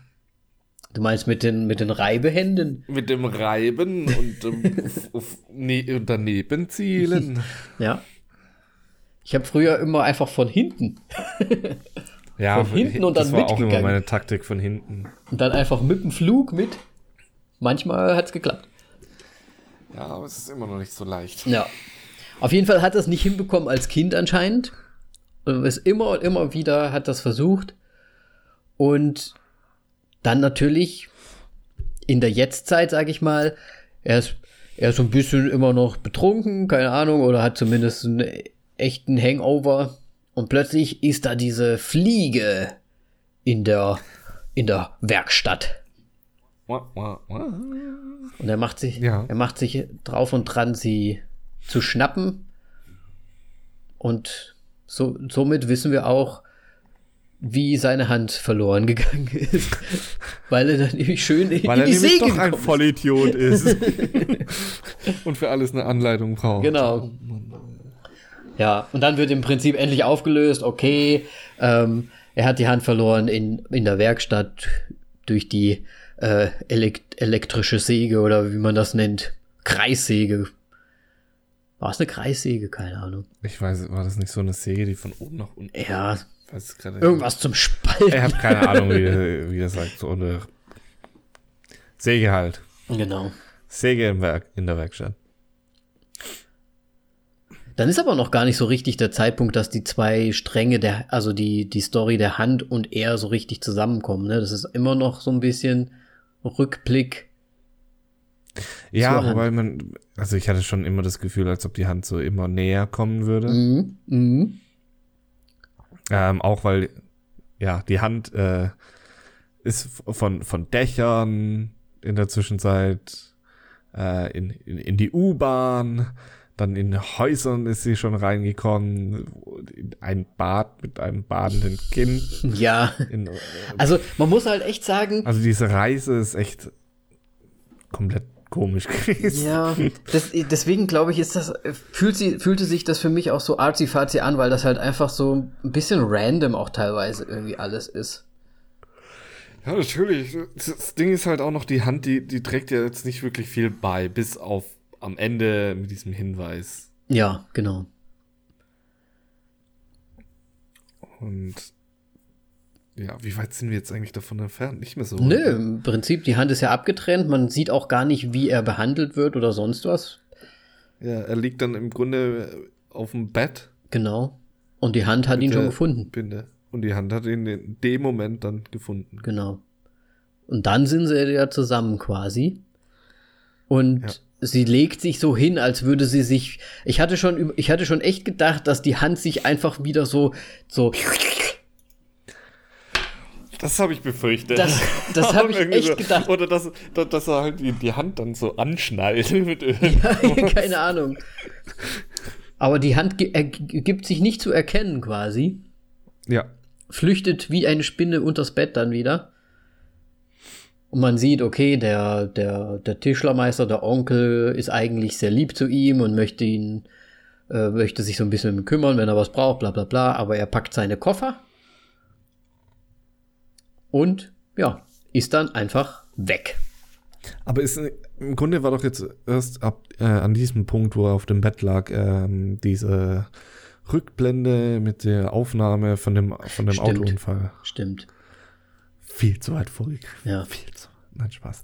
Du meinst mit den, mit den Reibehänden? Mit dem Reiben und, ähm, ne, daneben zielen. Ja. Ich habe früher immer einfach von hinten Ja, Von hinten und das dann war auch immer mitgegangen. meine Taktik von hinten. und dann einfach mit dem Flug mit. Manchmal hat's geklappt. Ja, aber es ist immer noch nicht so leicht. Ja. Auf jeden Fall hat er es nicht hinbekommen als Kind anscheinend. Und es immer und immer wieder hat das versucht. Und dann natürlich in der Jetztzeit, sag ich mal, er ist, er ist so ein bisschen immer noch betrunken, keine Ahnung, oder hat zumindest einen echten Hangover. Und plötzlich ist da diese Fliege in der, in der Werkstatt. Und er macht sich, Ja. er macht sich drauf und dran, sie zu schnappen. Und so, somit wissen wir auch, wie seine Hand verloren gegangen ist. Weil er dann nämlich schön in Weil er die nämlich Säge doch ein. Vollidiot ist. und für alles eine Anleitung braucht. Genau. Ja, und dann wird im Prinzip endlich aufgelöst, okay, ähm, er hat die Hand verloren in, in der Werkstatt durch die äh, elekt elektrische Säge oder wie man das nennt. Kreissäge. War es eine Kreissäge? Keine Ahnung. Ich weiß, war das nicht so eine Säge, die von oben nach unten? Ja, weiß gerade irgendwas zum Spalten. Ich habe keine Ahnung, wie, wie das sagt. So eine Säge halt. Genau. Säge im Werk, in der Werkstatt. Dann ist aber noch gar nicht so richtig der Zeitpunkt, dass die zwei Stränge der, also die, die Story der Hand und er so richtig zusammenkommen. Ne? Das ist immer noch so ein bisschen Rückblick. Ja, Zur Hand. wobei man, also ich hatte schon immer das Gefühl, als ob die Hand so immer näher kommen würde. Mhm. Mhm. Ähm, auch weil, ja, die Hand äh, ist von, von Dächern in der Zwischenzeit äh, in, in, in die U-Bahn, dann in Häusern ist sie schon reingekommen, in ein Bad mit einem badenden Kind. Ja. In, Also man muss halt echt sagen, also diese Reise ist echt komplett komisch gewesen. ja, das, deswegen glaube ich, ist das, fühlt sie, fühlte sich das für mich auch so arzi-fazi an, weil das halt einfach so ein bisschen random auch teilweise irgendwie alles ist. Ja, natürlich. Das Ding ist halt auch noch, die Hand, die, die trägt ja jetzt nicht wirklich viel bei, bis auf am Ende mit diesem Hinweis. Ja, genau. Und ja, wie weit sind wir jetzt eigentlich davon entfernt? Nicht mehr so. Nö, im Prinzip, die Hand ist ja abgetrennt, man sieht auch gar nicht, wie er behandelt wird oder sonst was. Ja, er liegt dann im Grunde auf dem Bett. Genau. Und die Hand hat ihn schon gefunden. Binde. Und die Hand hat ihn in dem Moment dann gefunden. Genau. Und dann sind sie ja zusammen quasi. Und Ja. sie legt sich so hin, als würde sie sich. Ich hatte schon, ich hatte schon echt gedacht, dass die Hand sich einfach wieder so, so. Das habe ich befürchtet. Das, das habe ich echt so. gedacht. Oder dass, dass, dass er halt die, Hand dann so anschnallt mit Öl. Keine Ahnung. Aber die Hand gibt sich nicht zu erkennen quasi. Ja. flüchtet wie eine Spinne unters Bett dann wieder. Und man sieht, okay, der, der, der Tischlermeister, der Onkel, ist eigentlich sehr lieb zu ihm und möchte ihn, äh, möchte sich so ein bisschen um kümmern, wenn er was braucht, bla bla bla. Aber er packt seine Koffer und ja, ist dann einfach weg. Aber ist, im Grunde war doch jetzt erst ab äh, an diesem Punkt, wo er auf dem Bett lag, ähm, diese Rückblende mit der Aufnahme von dem, von dem Stimmt. Autounfall Stimmt. viel zu weit vorgegriffen. Ja. Viel zu. Nein, Spaß.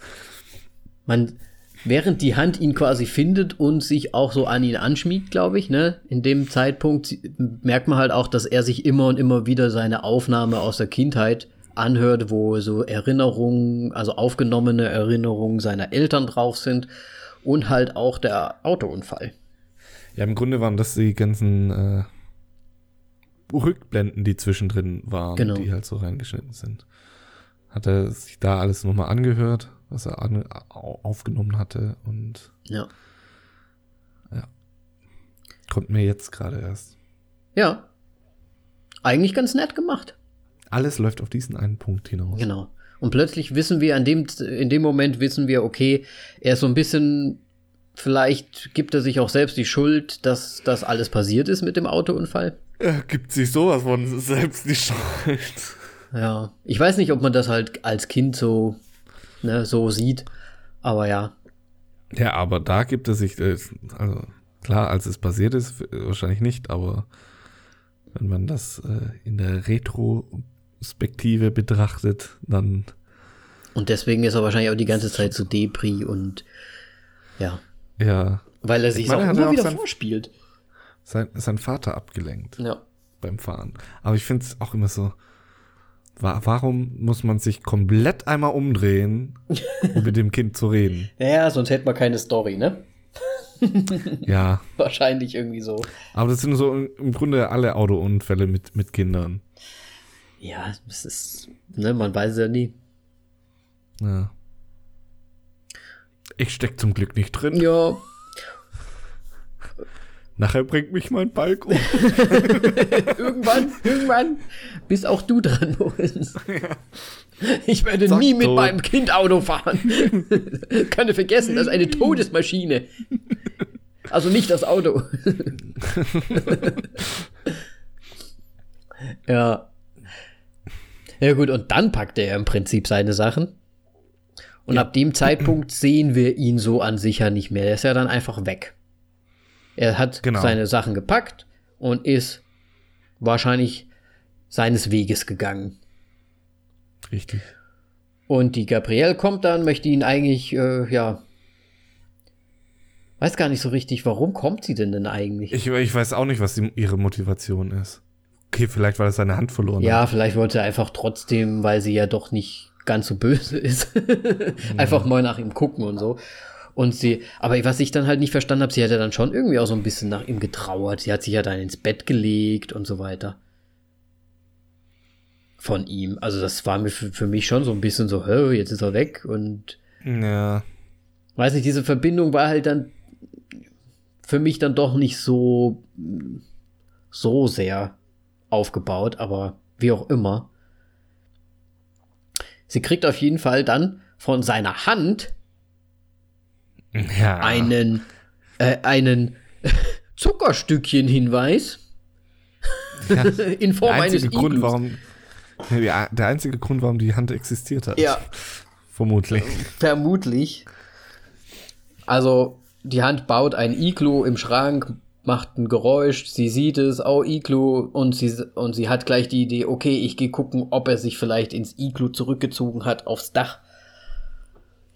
Man, während die Hand ihn quasi findet und sich auch so an ihn anschmiegt, glaube ich, ne, in dem Zeitpunkt merkt man halt auch, dass er sich immer und immer wieder seine Aufnahme aus der Kindheit anhört, wo so Erinnerungen, also aufgenommene Erinnerungen seiner Eltern drauf sind und halt auch der Autounfall. Ja, im Grunde waren das die ganzen äh, Rückblenden, die zwischendrin waren, Genau. die halt so reingeschnitten sind. Hat er sich da alles nochmal angehört was er an, aufgenommen hatte und Ja. kommt mir jetzt gerade erst. Ja. Eigentlich ganz nett gemacht. Alles läuft auf diesen einen Punkt hinaus. Genau. Und plötzlich wissen wir, an dem, in dem Moment wissen wir, okay, er ist so ein bisschen, vielleicht gibt er sich auch selbst die Schuld, dass das alles passiert ist mit dem Autounfall. Er gibt sich sowas von selbst die Schuld. Ja. Ich weiß nicht, ob man das halt als Kind so, ne, so sieht. Aber ja. Ja, aber da gibt er sich, äh, also klar, als es passiert ist, wahrscheinlich nicht, aber wenn man das äh, in der Retrospektive betrachtet, dann Und deswegen ist er wahrscheinlich auch die ganze Zeit so Depri und ja. ja, Weil er sich meine, auch er immer wieder sein- vorspielt. sein, sein Vater abgelenkt Ja. beim Fahren. Aber ich finde es auch immer so, wa warum muss man sich komplett einmal umdrehen, um mit dem Kind zu reden? Ja, sonst hätten wir keine Story, ne? Ja, Wahrscheinlich irgendwie so. aber das sind so im Grunde alle Autounfälle mit, mit Kindern. Ja, es ist, ne, man weiß ja nie. Ja. Ich steck zum Glück nicht drin. Ja, Nachher bringt mich mein Balk um. irgendwann, irgendwann bist auch du dran, Moritz. Ich werde Zack, nie mit tot. meinem Kind Auto fahren. Kann vergessen, das ist eine Todesmaschine. Also nicht das Auto. ja. Ja gut, und dann packt er im Prinzip seine Sachen. Und ab dem Zeitpunkt sehen wir ihn so an sich ja nicht mehr. Er ist ja dann einfach weg. Er hat Genau. seine Sachen gepackt und ist wahrscheinlich seines Weges gegangen. Richtig. Und die Gabrielle kommt dann, möchte ihn eigentlich, äh, ja. Weiß gar nicht so richtig, warum kommt sie denn denn eigentlich? Ich, ich weiß auch nicht, was die, ihre Motivation ist. Okay, vielleicht, weil er seine Hand verloren ja, hat. vielleicht wollte er einfach trotzdem, weil sie ja doch nicht ganz so böse ist, einfach mal nach ihm gucken und so. Und sie, aber was ich dann halt nicht verstanden habe, sie hat ja dann schon irgendwie auch so ein bisschen nach ihm getrauert. Sie hat sich ja dann ins Bett gelegt und so weiter. Von ihm. Also das war mir für, für mich schon so ein bisschen so, hä, jetzt ist er weg und Ja. weiß nicht, diese Verbindung war halt dann für mich dann doch nicht so, so sehr aufgebaut, aber wie auch immer. Sie kriegt auf jeden Fall dann von seiner Hand Ja. einen, äh, einen Zuckerstückchen-Hinweis Ja. in Form der eines einzige Grund, Iglus. warum. Ja, der einzige Grund, warum die Hand existiert hat. Ja. Vermutlich. Vermutlich. Also, die Hand baut ein Iglu im Schrank, macht ein Geräusch, sie sieht es, oh, Iglu, und sie, und sie hat gleich die Idee, okay, ich gehe gucken, ob er sich vielleicht ins Iglu zurückgezogen hat, aufs Dach.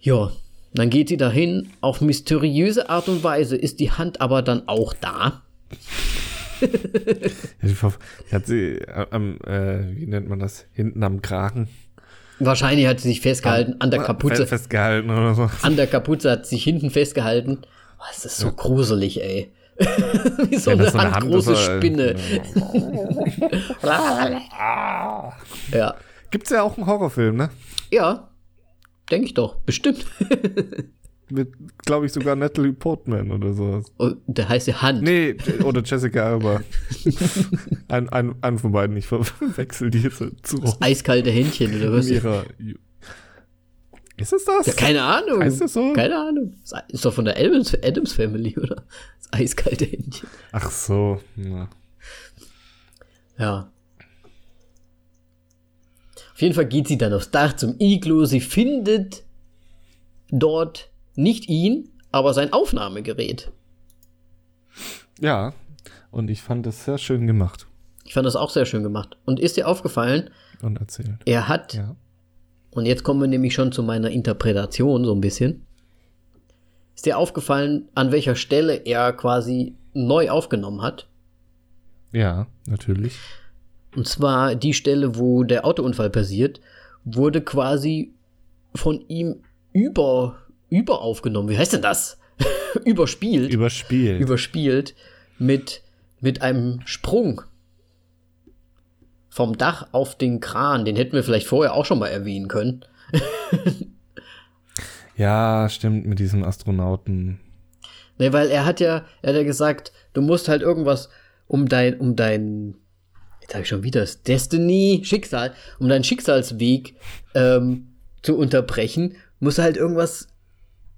Ja, dann geht sie dahin, auf mysteriöse Art und Weise ist die Hand aber dann auch da. Ja, hat sie äh, am, äh, wie nennt man das? Hinten am Kragen. Wahrscheinlich hat sie sich festgehalten an der Kapuze. Fe- Festgehalten oder so. An der Kapuze hat sie sich hinten festgehalten. Oh, das ist so gruselig, ey. Wie so Ja, eine das so eine handgroße das Spinne. Ja. Gibt's ja auch einen Horrorfilm, ne? Ja. Denke ich doch. Bestimmt. Mit, glaube ich, sogar Natalie Portman oder sowas. Oh, der heißt ja Hand. Nee, oder Jessica Alba. ein, ein, einen von beiden, ich verwechsel die jetzt zu Eiskalte Händchen oder was? Ist es das? Ja, keine Ahnung. Heißt das so? Keine Ahnung. Ist doch von der Adams, Adams Family, oder? Das eiskalte Händchen. Ach so. Ja. Ja. Auf jeden Fall geht sie dann aufs Dach zum Iglu. Sie findet dort nicht ihn, aber sein Aufnahmegerät. ja, und ich fand das sehr schön gemacht Ich fand das auch sehr schön gemacht. Und ist dir aufgefallen, und erzählt. er hat, Ja. Und jetzt kommen wir nämlich schon zu meiner Interpretation so ein bisschen. Ist dir aufgefallen, an welcher Stelle er quasi neu aufgenommen hat? Ja, natürlich. Und zwar die Stelle, wo der Autounfall passiert, wurde quasi von ihm über, über aufgenommen. Wie heißt denn das? Überspielt. Überspielt. überspielt mit, mit einem Sprung vom Dach auf den Kran. Den hätten wir vielleicht vorher auch schon mal erwähnen können. Ja, stimmt, mit diesem Astronauten. Ne, weil er hat ja, er hat ja gesagt, du musst halt irgendwas um dein, um dein, jetzt habe ich schon wieder das Destiny, Schicksal, um deinen Schicksalsweg ähm, zu unterbrechen, musst du halt irgendwas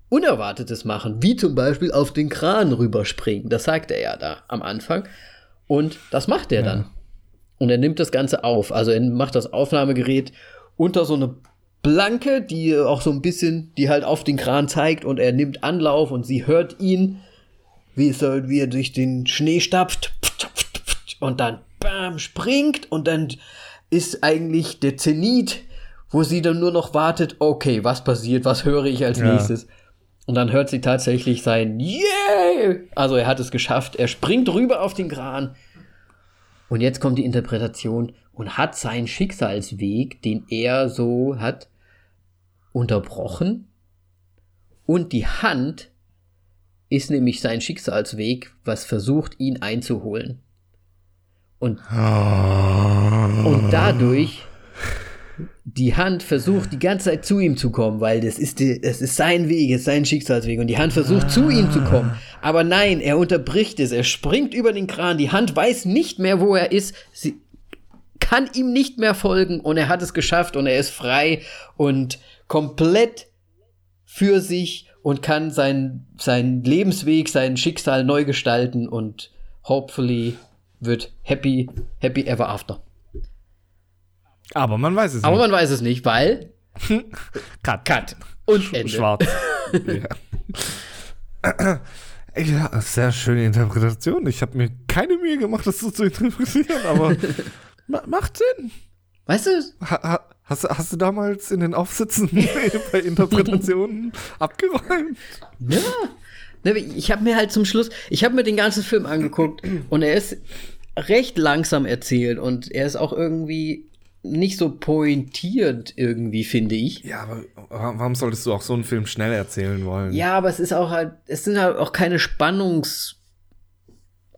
Unerwartetes machen, wie zum Beispiel auf den Kran rüberspringen. Das sagt er ja da am Anfang. Und das macht er ja. dann. Und er nimmt das Ganze auf. Also er macht das Aufnahmegerät unter so eine Blanke, die auch so ein bisschen, die halt auf den Kran zeigt und er nimmt Anlauf und sie hört ihn, wie, es, wie er durch den Schnee stapft und dann bam, springt und dann ist eigentlich der Zenit, wo sie dann nur noch wartet, okay, was passiert, was höre ich als ja. nächstes? Und dann hört sie tatsächlich sein Yeah! Also er hat es geschafft. Er springt rüber auf den Kran. Und jetzt kommt die Interpretation und hat seinen Schicksalsweg, den er so hat, unterbrochen. Und die Hand ist nämlich sein Schicksalsweg, was versucht, ihn einzuholen. Und, und dadurch die Hand versucht die ganze Zeit zu ihm zu kommen, weil das ist, die, das ist sein Weg, es ist sein Schicksalsweg und die Hand versucht ah. zu ihm zu kommen. Aber nein, er unterbricht es, er springt über den Kran, die Hand weiß nicht mehr, wo er ist, sie kann ihm nicht mehr folgen und er hat es geschafft und er ist frei und komplett für sich und kann sein, sein Lebensweg, sein Schicksal neu gestalten und hopefully wird happy, happy ever after. Aber man weiß es Aber nicht. Aber man weiß es nicht, weil. Cut. Cut. Und Ende. Schwarz. ja. ja, sehr schöne Interpretation. Ich habe mir keine Mühe gemacht, das so zu interpretieren, aber macht Sinn. Weißt du? Ha, ha, hast, hast du damals in den Aufsitzen bei Interpretationen abgeräumt? Ja. Ne, ich habe mir halt zum Schluss, ich habe mir den ganzen Film angeguckt und er ist recht langsam erzählt und er ist auch irgendwie nicht so pointiert irgendwie, finde ich. Ja, aber warum solltest du auch so einen Film schnell erzählen wollen? Ja, aber es ist auch halt, es sind halt auch keine Spannungs-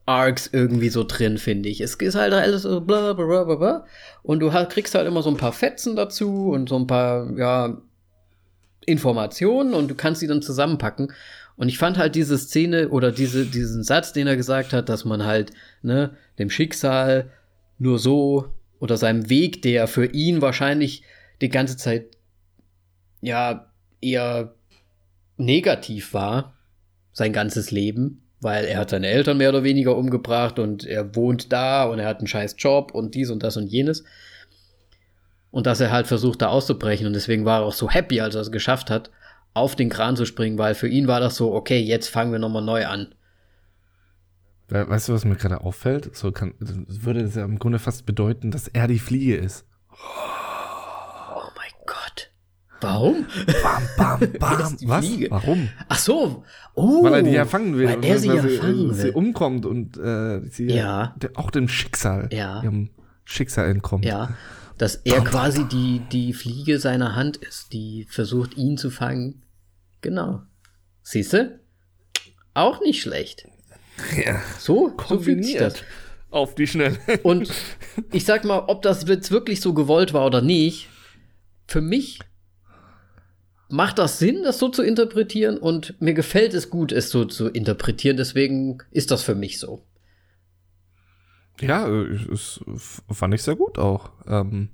Arcs irgendwie so drin, finde ich. Es ist halt alles so bla bla bla bla. Und du kriegst halt immer so ein paar Fetzen dazu und so ein paar, ja, Informationen und du kannst sie dann zusammenpacken. Und ich fand halt diese Szene oder diese, diesen Satz, den er gesagt hat, dass man halt, ne, dem Schicksal nur so oder seinem Weg, der für ihn wahrscheinlich die ganze Zeit ja eher negativ war, sein ganzes Leben, weil er hat seine Eltern mehr oder weniger umgebracht und er wohnt da und er hat einen scheiß Job und dies und das und jenes. Und dass er halt versucht, da auszubrechen und deswegen war er auch so happy, als er es geschafft hat, auf den Kran zu springen, weil für ihn war das so, okay, jetzt fangen wir nochmal neu an. Weißt du, was mir gerade auffällt? So kann, würde das ja im Grunde fast bedeuten, dass er die Fliege ist. Oh mein Gott. Warum? Bam, bam, bam. was? Fliege? Warum? Ach so. Oh. Weil er die ja fangen will. Weil er sie ja fangen will. sie umkommt und äh, sie ja. auch dem Schicksal, ja. ihrem Schicksal entkommt. Ja. Dass er quasi die, die Fliege seiner Hand ist, die versucht, ihn zu fangen. Genau. Siehst du? Auch nicht schlecht. Ja. So, kombiniert. So Auf die Schnelle. Und ich sag mal, ob das jetzt wirklich so gewollt war oder nicht, für mich macht das Sinn, das so zu interpretieren und mir gefällt es gut, es so zu interpretieren. Deswegen ist das für mich so. Ja, es fand ich sehr gut auch. Ähm,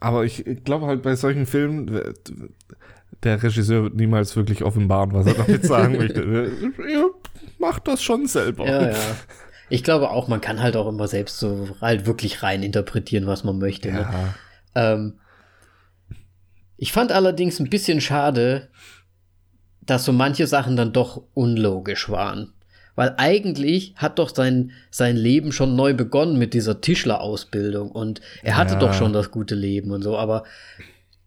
aber ich glaube halt bei solchen Filmen, der Regisseur wird niemals wirklich offenbaren, was er damit sagen möchte. Ja, macht das schon selber. Ja, ja. Ich glaube auch, man kann halt auch immer selbst so halt wirklich rein interpretieren, was man möchte. Ne? Ja. Ne? Ähm, ich fand allerdings ein bisschen schade, dass so manche Sachen dann doch unlogisch waren. Weil eigentlich hat doch sein, sein Leben schon neu begonnen mit dieser Tischlerausbildung und er hatte ja. doch schon das gute Leben und so, aber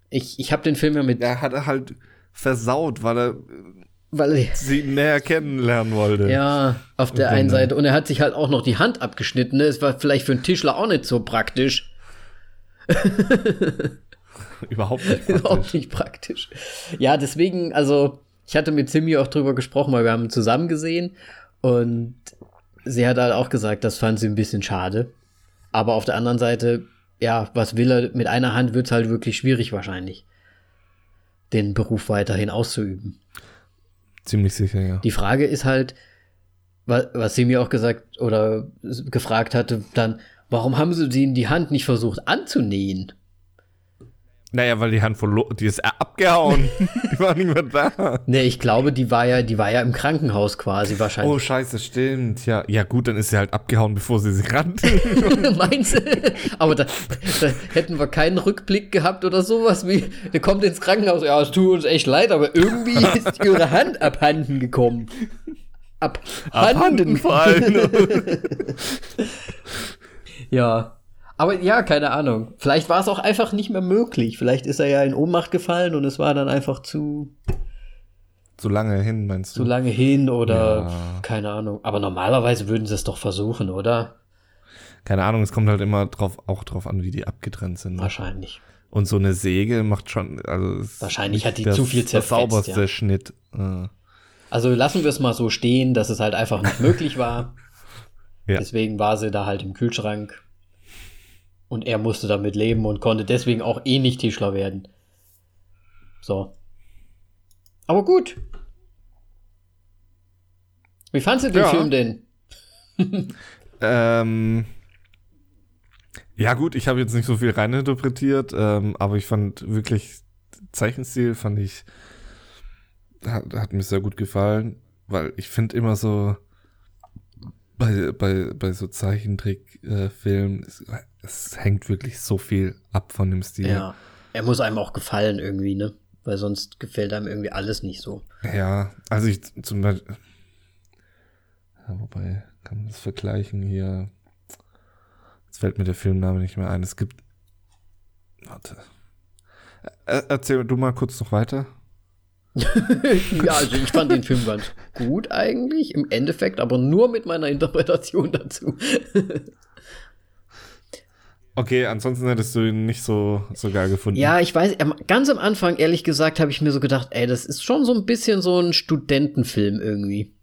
ich, ich habe den Film ja mit. Er hat halt versaut, weil er weil sie näher kennenlernen wollte. Ja, auf der einen Seite. Und er hat sich halt auch noch die Hand abgeschnitten. Ne? Es war vielleicht für einen Tischler auch nicht so praktisch. Überhaupt nicht praktisch. Überhaupt nicht praktisch. Ja, deswegen, also, ich hatte mit Simi auch drüber gesprochen, weil wir haben zusammen gesehen. Und sie hat halt auch gesagt, das fand sie ein bisschen schade. Aber auf der anderen Seite, ja, was will er? Mit einer Hand wird es halt wirklich schwierig wahrscheinlich. den Beruf weiterhin auszuüben. Ziemlich sicher, ja. Die Frage ist halt, was sie mir auch gesagt oder gefragt hatte, dann, warum haben sie die Hand nicht versucht anzunähen? Naja, weil die Hand verloren, die ist abgehauen. die war nicht mehr da. Nee, ich glaube, die war ja, die war ja im Krankenhaus quasi wahrscheinlich. Oh, scheiße, stimmt. Ja, ja gut, dann ist sie halt abgehauen, bevor sie sich rannte. Meinst du? Aber da, da, hätten wir keinen Rückblick gehabt oder sowas wie, ihr kommt ins Krankenhaus, ja, es tut uns echt leid, aber irgendwie ist ihre Hand abhanden gekommen. Abhanden. Abhanden vor allem. ja. Aber ja, keine Ahnung. Vielleicht war es auch einfach nicht mehr möglich. Vielleicht ist er ja in Ohnmacht gefallen und es war dann einfach zu. Zu lange hin, meinst du? Zu lange hin oder ja. keine Ahnung. Aber normalerweise würden sie es doch versuchen, oder? Keine Ahnung, es kommt halt immer drauf, auch drauf an, wie die abgetrennt sind. Ne? Wahrscheinlich. Und so eine Säge macht schon, also wahrscheinlich hat die das, zu viel zerfetzt. Der sauberste ja. Schnitt. Äh. Also lassen wir es mal so stehen, dass es halt einfach nicht möglich war. Ja. Deswegen war sie da halt im Kühlschrank und er musste damit leben und konnte deswegen auch eh nicht Tischler werden. So. Aber gut. Wie fandest du den ja. Film denn? ähm, ja, gut, ich habe jetzt nicht so viel reininterpretiert, ähm, aber ich fand wirklich Zeichenstil fand ich hat, hat mir sehr gut gefallen, weil ich finde immer so bei, bei, bei so Zeichentrickfilmen, äh, es, es, hängt wirklich so viel ab von dem Stil. Ja, er muss einem auch gefallen irgendwie, ne? Weil sonst gefällt einem irgendwie alles nicht so. Ja, also ich zum Beispiel, ja, wobei, kann man das vergleichen hier? Jetzt fällt mir der Filmname nicht mehr ein. Es gibt, warte. Erzähl du mal kurz noch weiter. ja, also ich fand den Film ganz gut eigentlich, im Endeffekt, aber nur mit meiner Interpretation dazu. okay, ansonsten hättest du ihn nicht so, so geil gefunden. Ja, ich weiß, ganz am Anfang, ehrlich gesagt, habe ich mir so gedacht, ey, das ist schon so ein bisschen so ein Studentenfilm irgendwie.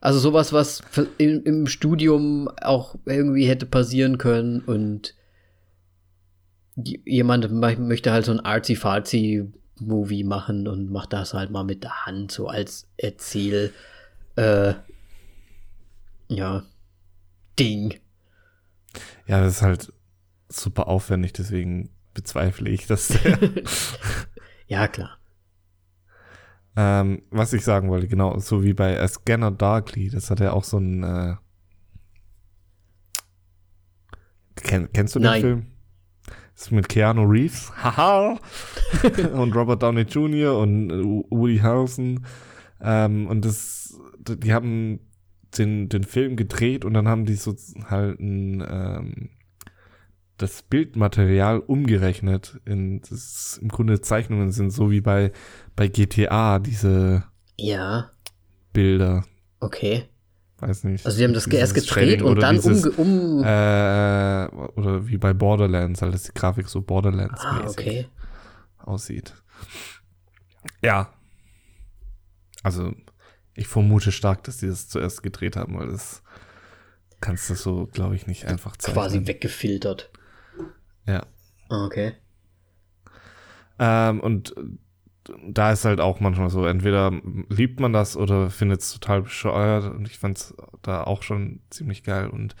Also sowas, was im, im Studium auch irgendwie hätte passieren können und jemand möchte halt so ein artsy-fartsy Movie machen und macht das halt mal mit der Hand so als Erzähl äh, ja Ding. Ja, das ist halt super aufwendig, deswegen bezweifle ich das. ja, klar. Ähm, was ich sagen wollte, genau, so wie bei A Scanner Darkly, das hat ja auch so ein äh, Kenn, kennst du den Nein. Film? Das ist mit Keanu Reeves, haha, und Robert Downey Jr. und Woody Harrelson. Ähm, und das, die haben den, den Film gedreht und dann haben die so halt ein, ähm, das Bildmaterial umgerechnet. In, das im Grunde Zeichnungen sind so wie bei, bei GTA, diese ja. Bilder. Okay. Weiß nicht. Also die haben das erst gedreht und dann dieses, um, äh, oder wie bei Borderlands, halt dass die Grafik so Borderlands-mäßig ah, okay. aussieht. Ja. Also ich vermute stark, dass die das zuerst gedreht haben, weil das kannst du so, glaube ich, nicht einfach zeigen. Quasi weggefiltert. Ja. Ah, okay. Ähm, und da ist halt auch manchmal so, entweder liebt man das oder findet es total bescheuert und ich fand es da auch schon ziemlich geil und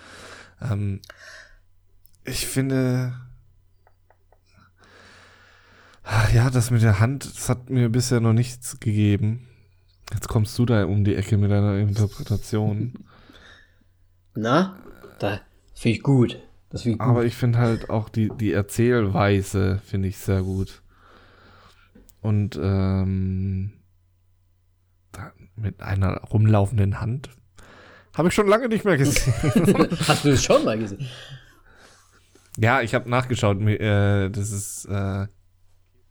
ähm, ich finde, ja, das mit der Hand, das hat mir bisher noch nichts gegeben. Jetzt kommst du da um die Ecke mit deiner Interpretation. Na, da finde ich gut. Ich gut. Aber ich finde halt auch die, die Erzählweise finde ich sehr gut. Und ähm, mit einer rumlaufenden Hand. Habe ich schon lange nicht mehr gesehen. Hast du es schon mal gesehen? Ja, ich habe nachgeschaut. Äh, das ist äh,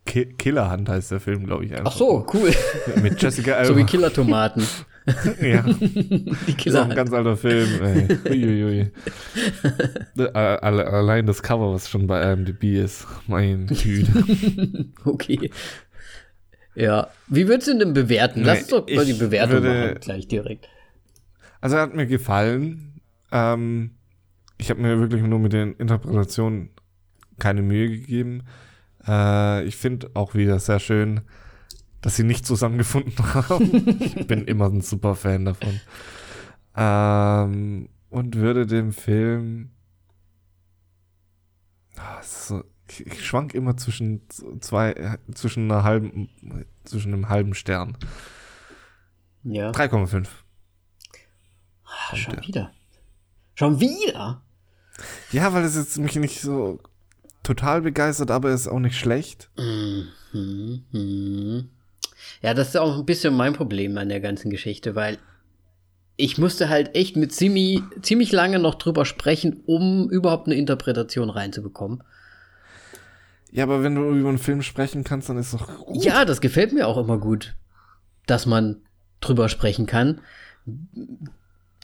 Killerhand heißt der Film, glaube ich. Einfach. Ach so, cool. Mit Jessica Alba. So wie Killertomaten. ja. Die Killer das ist auch ein ganz alter Film. Ey. Uiuiui. Allein das Cover, was schon bei IMDb ist. Mein Güte. okay. Ja. Wie würdest du ihn denn bewerten? Lass uns doch mal die Bewertung würde, machen, gleich direkt. Also er hat mir gefallen. Ähm, ich habe mir wirklich nur mit den Interpretationen keine Mühe gegeben. Äh, ich finde auch wieder sehr schön, dass sie nicht zusammengefunden haben. ich bin immer ein super Fan davon. Ähm, und würde dem Film. Ah, so, ich, schwank immer zwischen zwei, zwischen einer halben, zwischen einem halben Stern. Ja. 3,5. Ah, schon wieder. Schon wieder? Ja, weil es jetzt mich nicht so total begeistert, aber es ist auch nicht schlecht. Mhm. Ja, das ist auch ein bisschen mein Problem an der ganzen Geschichte, weil ich musste halt echt mit Simi ziemlich lange noch drüber sprechen, um überhaupt eine Interpretation reinzubekommen. Ja, aber wenn du über einen Film sprechen kannst, dann ist doch gut. Ja, das gefällt mir auch immer gut, dass man drüber sprechen kann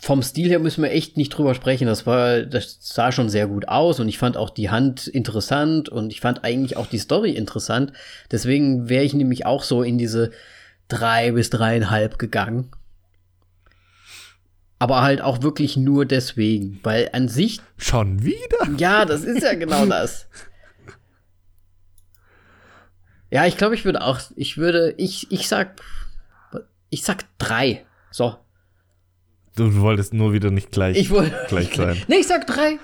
vom Stil her müssen wir echt nicht drüber sprechen. Das war, das sah schon sehr gut aus und ich fand auch die Hand interessant und ich fand eigentlich auch die Story interessant. Deswegen wäre ich nämlich auch so in diese drei bis dreieinhalb gegangen. Aber halt auch wirklich nur deswegen, weil an sich. Schon wieder? Ja, das ist ja genau das. Ja, ich glaube, ich würde auch, ich würde, ich, ich sag, ich sag drei. So, Du wolltest nur wieder nicht gleich, ich wollt, gleich sein. Nee, ich sag drei.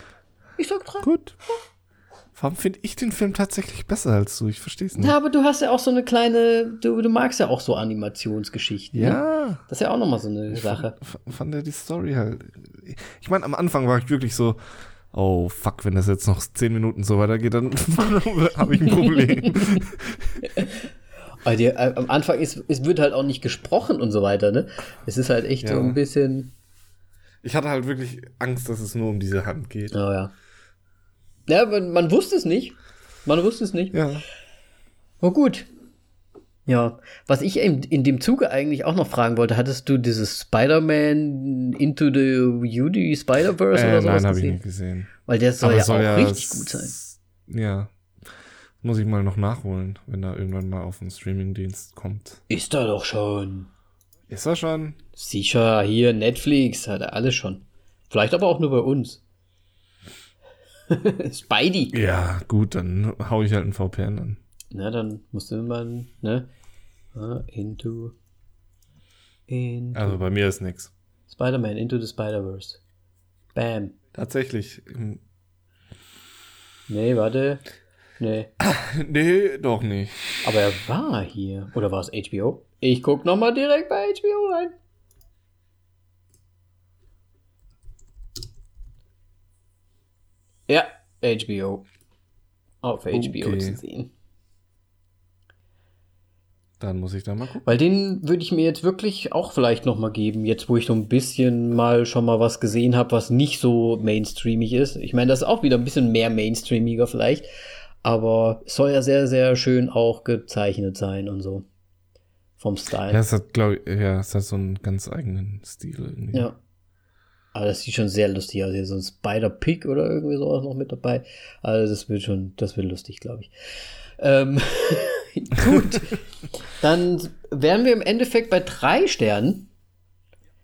Ich sag drei. Gut. Warum finde ich den Film tatsächlich besser als du? Ich verstehe es nicht. Ja, aber du hast ja auch so eine kleine, du, du magst ja auch so Animationsgeschichten. Ne? Ja. Ne? Das ist ja auch nochmal so eine ich Sache. Fand, fand er die Story halt. Ich meine, am Anfang war ich wirklich so, oh fuck, wenn das jetzt noch zehn Minuten so weitergeht, dann habe ich ein Problem. Also, äh, am Anfang ist, es wird halt auch nicht gesprochen und so weiter, ne? Es ist halt echt ja. so ein bisschen. Ich hatte halt wirklich Angst, dass es nur um diese Hand geht. Oh ja. Ja, man, man wusste es nicht. Man wusste es nicht. Ja. Oh gut. Ja, was ich in, in dem Zuge eigentlich auch noch fragen wollte, hattest du dieses Spider-Man Into the UD Spider-Verse äh, oder sowas Nein, habe ich nicht gesehen. Weil der soll Aber ja soll auch ja richtig gut sein. Ja. Muss ich mal noch nachholen, wenn er irgendwann mal auf den Streamingdienst kommt. Ist er doch schon. Ist er schon? Sicher, hier Netflix, hat er alles schon. Vielleicht aber auch nur bei uns. Spidey. Ja, gut, dann hau ich halt einen VPN an. Na, dann musst du mal, ne? Into. into also bei mir ist nix. Spider-Man, Into the Spider-Verse. Bam. Tatsächlich. Nee, warte. Nee. nee, doch nicht. Aber er war hier. Oder war es HBO? Ich guck nochmal direkt bei HBO rein. Ja, HBO. Auf HBO okay. zu sehen. Dann muss ich da mal gucken. Weil den würde ich mir jetzt wirklich auch vielleicht noch mal geben, jetzt wo ich so ein bisschen mal schon mal was gesehen habe, was nicht so mainstreamig ist. Ich meine, das ist auch wieder ein bisschen mehr mainstreamiger vielleicht, aber es soll ja sehr, sehr schön auch gezeichnet sein und so. Vom Style. Ja, es hat, glaube ich, ja, es hat so einen ganz eigenen Stil irgendwie. Ja. Aber das sieht schon sehr lustig aus. Hier so ein Spider-Pig oder irgendwie sowas noch mit dabei. Also das wird schon, das wird lustig, glaube ich. Ähm, gut. Dann wären wir im Endeffekt bei drei Sternen.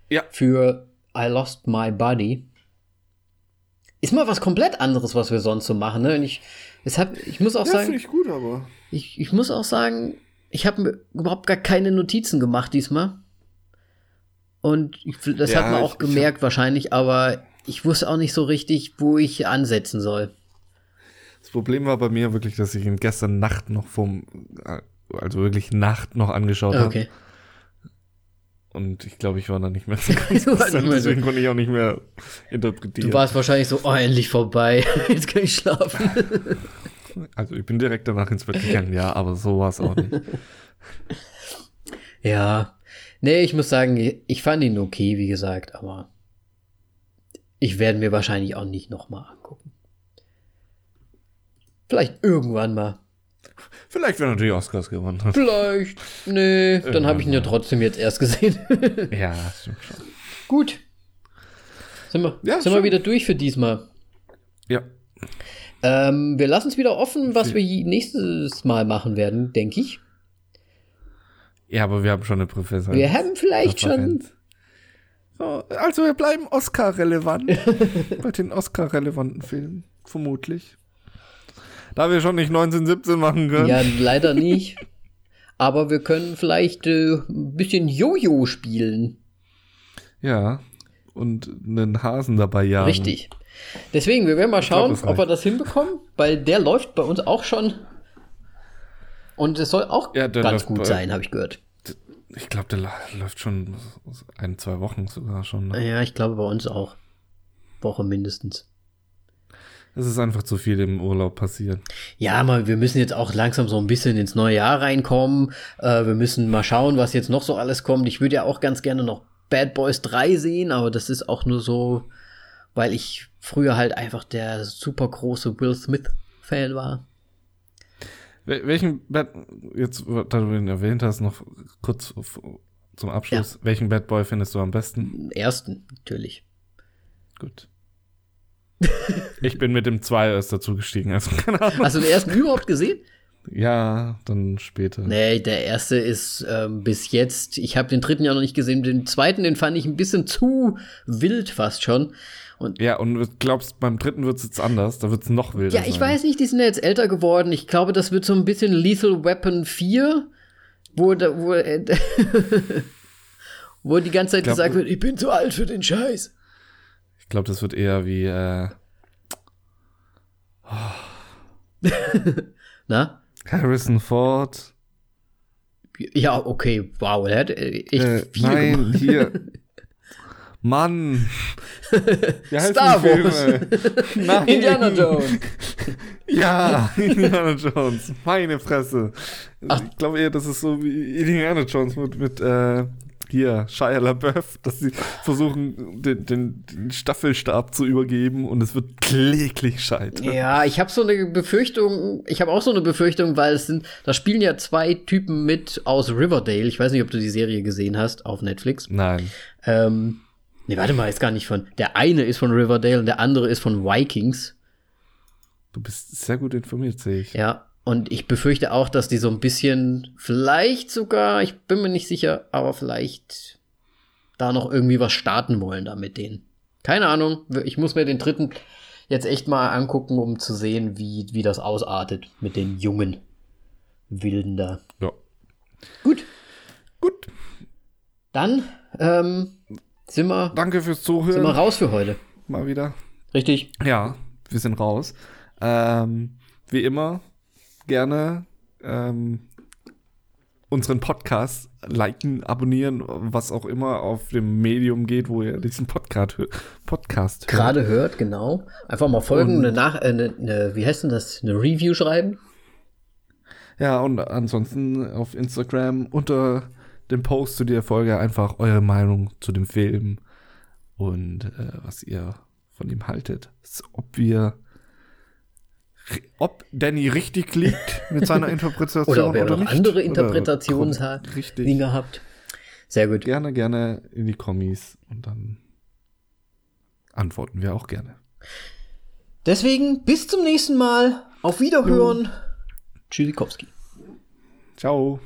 Ja. Für I Lost My Body. Ist mal was komplett anderes, was wir sonst so machen, ne? Und ich, deshalb, ich muss auch ja, sagen. ich gut, aber. Ich, ich muss auch sagen, ich habe mir überhaupt gar keine Notizen gemacht diesmal. Und ich, das ja, hat man auch ich, gemerkt ich hab, wahrscheinlich, aber ich wusste auch nicht so richtig, wo ich ansetzen soll. Das Problem war bei mir wirklich, dass ich ihn gestern Nacht noch vom, also wirklich Nacht noch angeschaut habe. Okay. Und ich glaube, ich war da nicht mehr so ganz deswegen konnte ich auch nicht mehr interpretieren. Du warst wahrscheinlich so, oh, endlich vorbei, jetzt kann ich schlafen. Also ich bin direkt danach ins Bett gegangen, ja, aber so war es auch nicht. Ja, Nee, ich muss sagen, ich fand ihn okay, wie gesagt, aber ich werde mir wahrscheinlich auch nicht nochmal. Vielleicht irgendwann mal. Vielleicht, wenn er die Oscars gewonnen hat. Vielleicht. Nee, dann habe ich ihn ja trotzdem jetzt erst gesehen. ja, stimmt schon. Gut. Sind wir, ja, sind wir wieder durch für diesmal. Ja. Ähm, wir lassen es wieder offen, was wir nächstes Mal machen werden, denke ich. Ja, aber wir haben schon eine Professor. Wir haben vielleicht schon. So, also wir bleiben Oscar-relevant. bei den Oscar-relevanten Filmen, vermutlich. Da wir schon nicht 1917 machen können. Ja, leider nicht. aber wir können vielleicht äh, ein bisschen Jojo spielen. Ja, und einen Hasen dabei jagen. Richtig. Deswegen, wir werden mal schauen, das ob wir das hinbekommen, weil der läuft bei uns auch schon. Und es soll auch Ja, der ganz gut bei- sein, habe ich gehört. Ich glaube, der läuft schon ein, zwei Wochen sogar schon. Ne? Ja, ich glaube bei uns auch. Woche mindestens. Es ist einfach zu viel im Urlaub passiert. Ja, mal, wir müssen jetzt auch langsam so ein bisschen ins neue Jahr reinkommen. Äh, wir müssen mal schauen, was jetzt noch so alles kommt. Ich würde ja auch ganz gerne noch Bad Boys 3 sehen, aber das ist auch nur so, weil ich früher halt einfach der super große Will Smith-Fan war. Wel welchen Bad, jetzt, da du ihn erwähnt hast, noch kurz zum Abschluss. Welchen Bad Boy findest du am besten? Den ersten, natürlich. Gut. ich bin mit dem 2 erst dazu gestiegen, also keine Ahnung. Hast du den ersten überhaupt gesehen? Ja, dann später. Nee, der erste ist ähm, bis jetzt, ich habe den dritten ja noch nicht gesehen, den zweiten, den fand ich ein bisschen zu wild fast schon. Und Ja, und du glaubst, beim dritten wird es jetzt anders, da wird es noch wilder. ja, ich sein. weiß nicht, die sind ja jetzt älter geworden. Ich glaube, das wird so ein bisschen Lethal Weapon 4, wo, da, wo, äh, wo die ganze Zeit glaub, gesagt wird, ich bin zu alt für den Scheiß. Ich glaube, das wird eher wie, äh, Na? Harrison Ford. Ja, okay, wow, der hat äh, echt Äh, viel nein, gemacht. hier. Mann. Wie heißt Star? Wars. Nein. Indiana Jones. Ja, Indiana Jones. Meine Fresse. Ich glaube eher, das ist so wie Indiana Jones mit, mit äh, hier, Shia LaBeouf, dass sie versuchen, den, den, den Staffelstab zu übergeben und es wird kläglich scheitern. Ja, ich habe so eine Befürchtung, ich habe auch so eine Befürchtung, weil es sind, da spielen ja zwei Typen mit aus Riverdale. Ich weiß nicht, ob du die Serie gesehen hast auf Netflix. Nein. Ähm, nee, warte mal, ist gar nicht von. Der eine ist von Riverdale und der andere ist von Vikings. Du bist sehr gut informiert, sehe ich. Ja. Und ich befürchte auch, dass die so ein bisschen, vielleicht sogar, ich bin mir nicht sicher, aber vielleicht da noch irgendwie was starten wollen da mit denen. Keine Ahnung. Ich muss mir den dritten jetzt echt mal angucken, um zu sehen, wie, wie das ausartet mit den jungen Wilden da. Ja. Gut, Gut. dann ähm, sind, wir, Danke fürs sind wir Zuhören. raus für heute. Mal wieder. Richtig? Ja, wir sind raus. Ähm, wie immer, gerne ähm, unseren Podcast liken, abonnieren, was auch immer auf dem Medium geht, wo ihr diesen Podcast, hö Podcast hört. Gerade hört, genau. Einfach mal folgen, Und- eine, Nach äh, eine, eine, wie heißt denn das? Eine Review schreiben. Ja, und ansonsten auf Instagram unter dem Post zu der Folge einfach eure Meinung zu dem Film und äh, was ihr von ihm haltet. Ob wir ob Danny richtig liegt mit seiner Interpretation Oder ob ihr noch nicht. andere Oder kommt richtig. Dinge habt. Sehr gut. Gerne, gerne in die Kommis und dann antworten wir auch gerne. Deswegen bis zum nächsten Mal. Auf Wiederhören. Tschüssikowski. Ciao.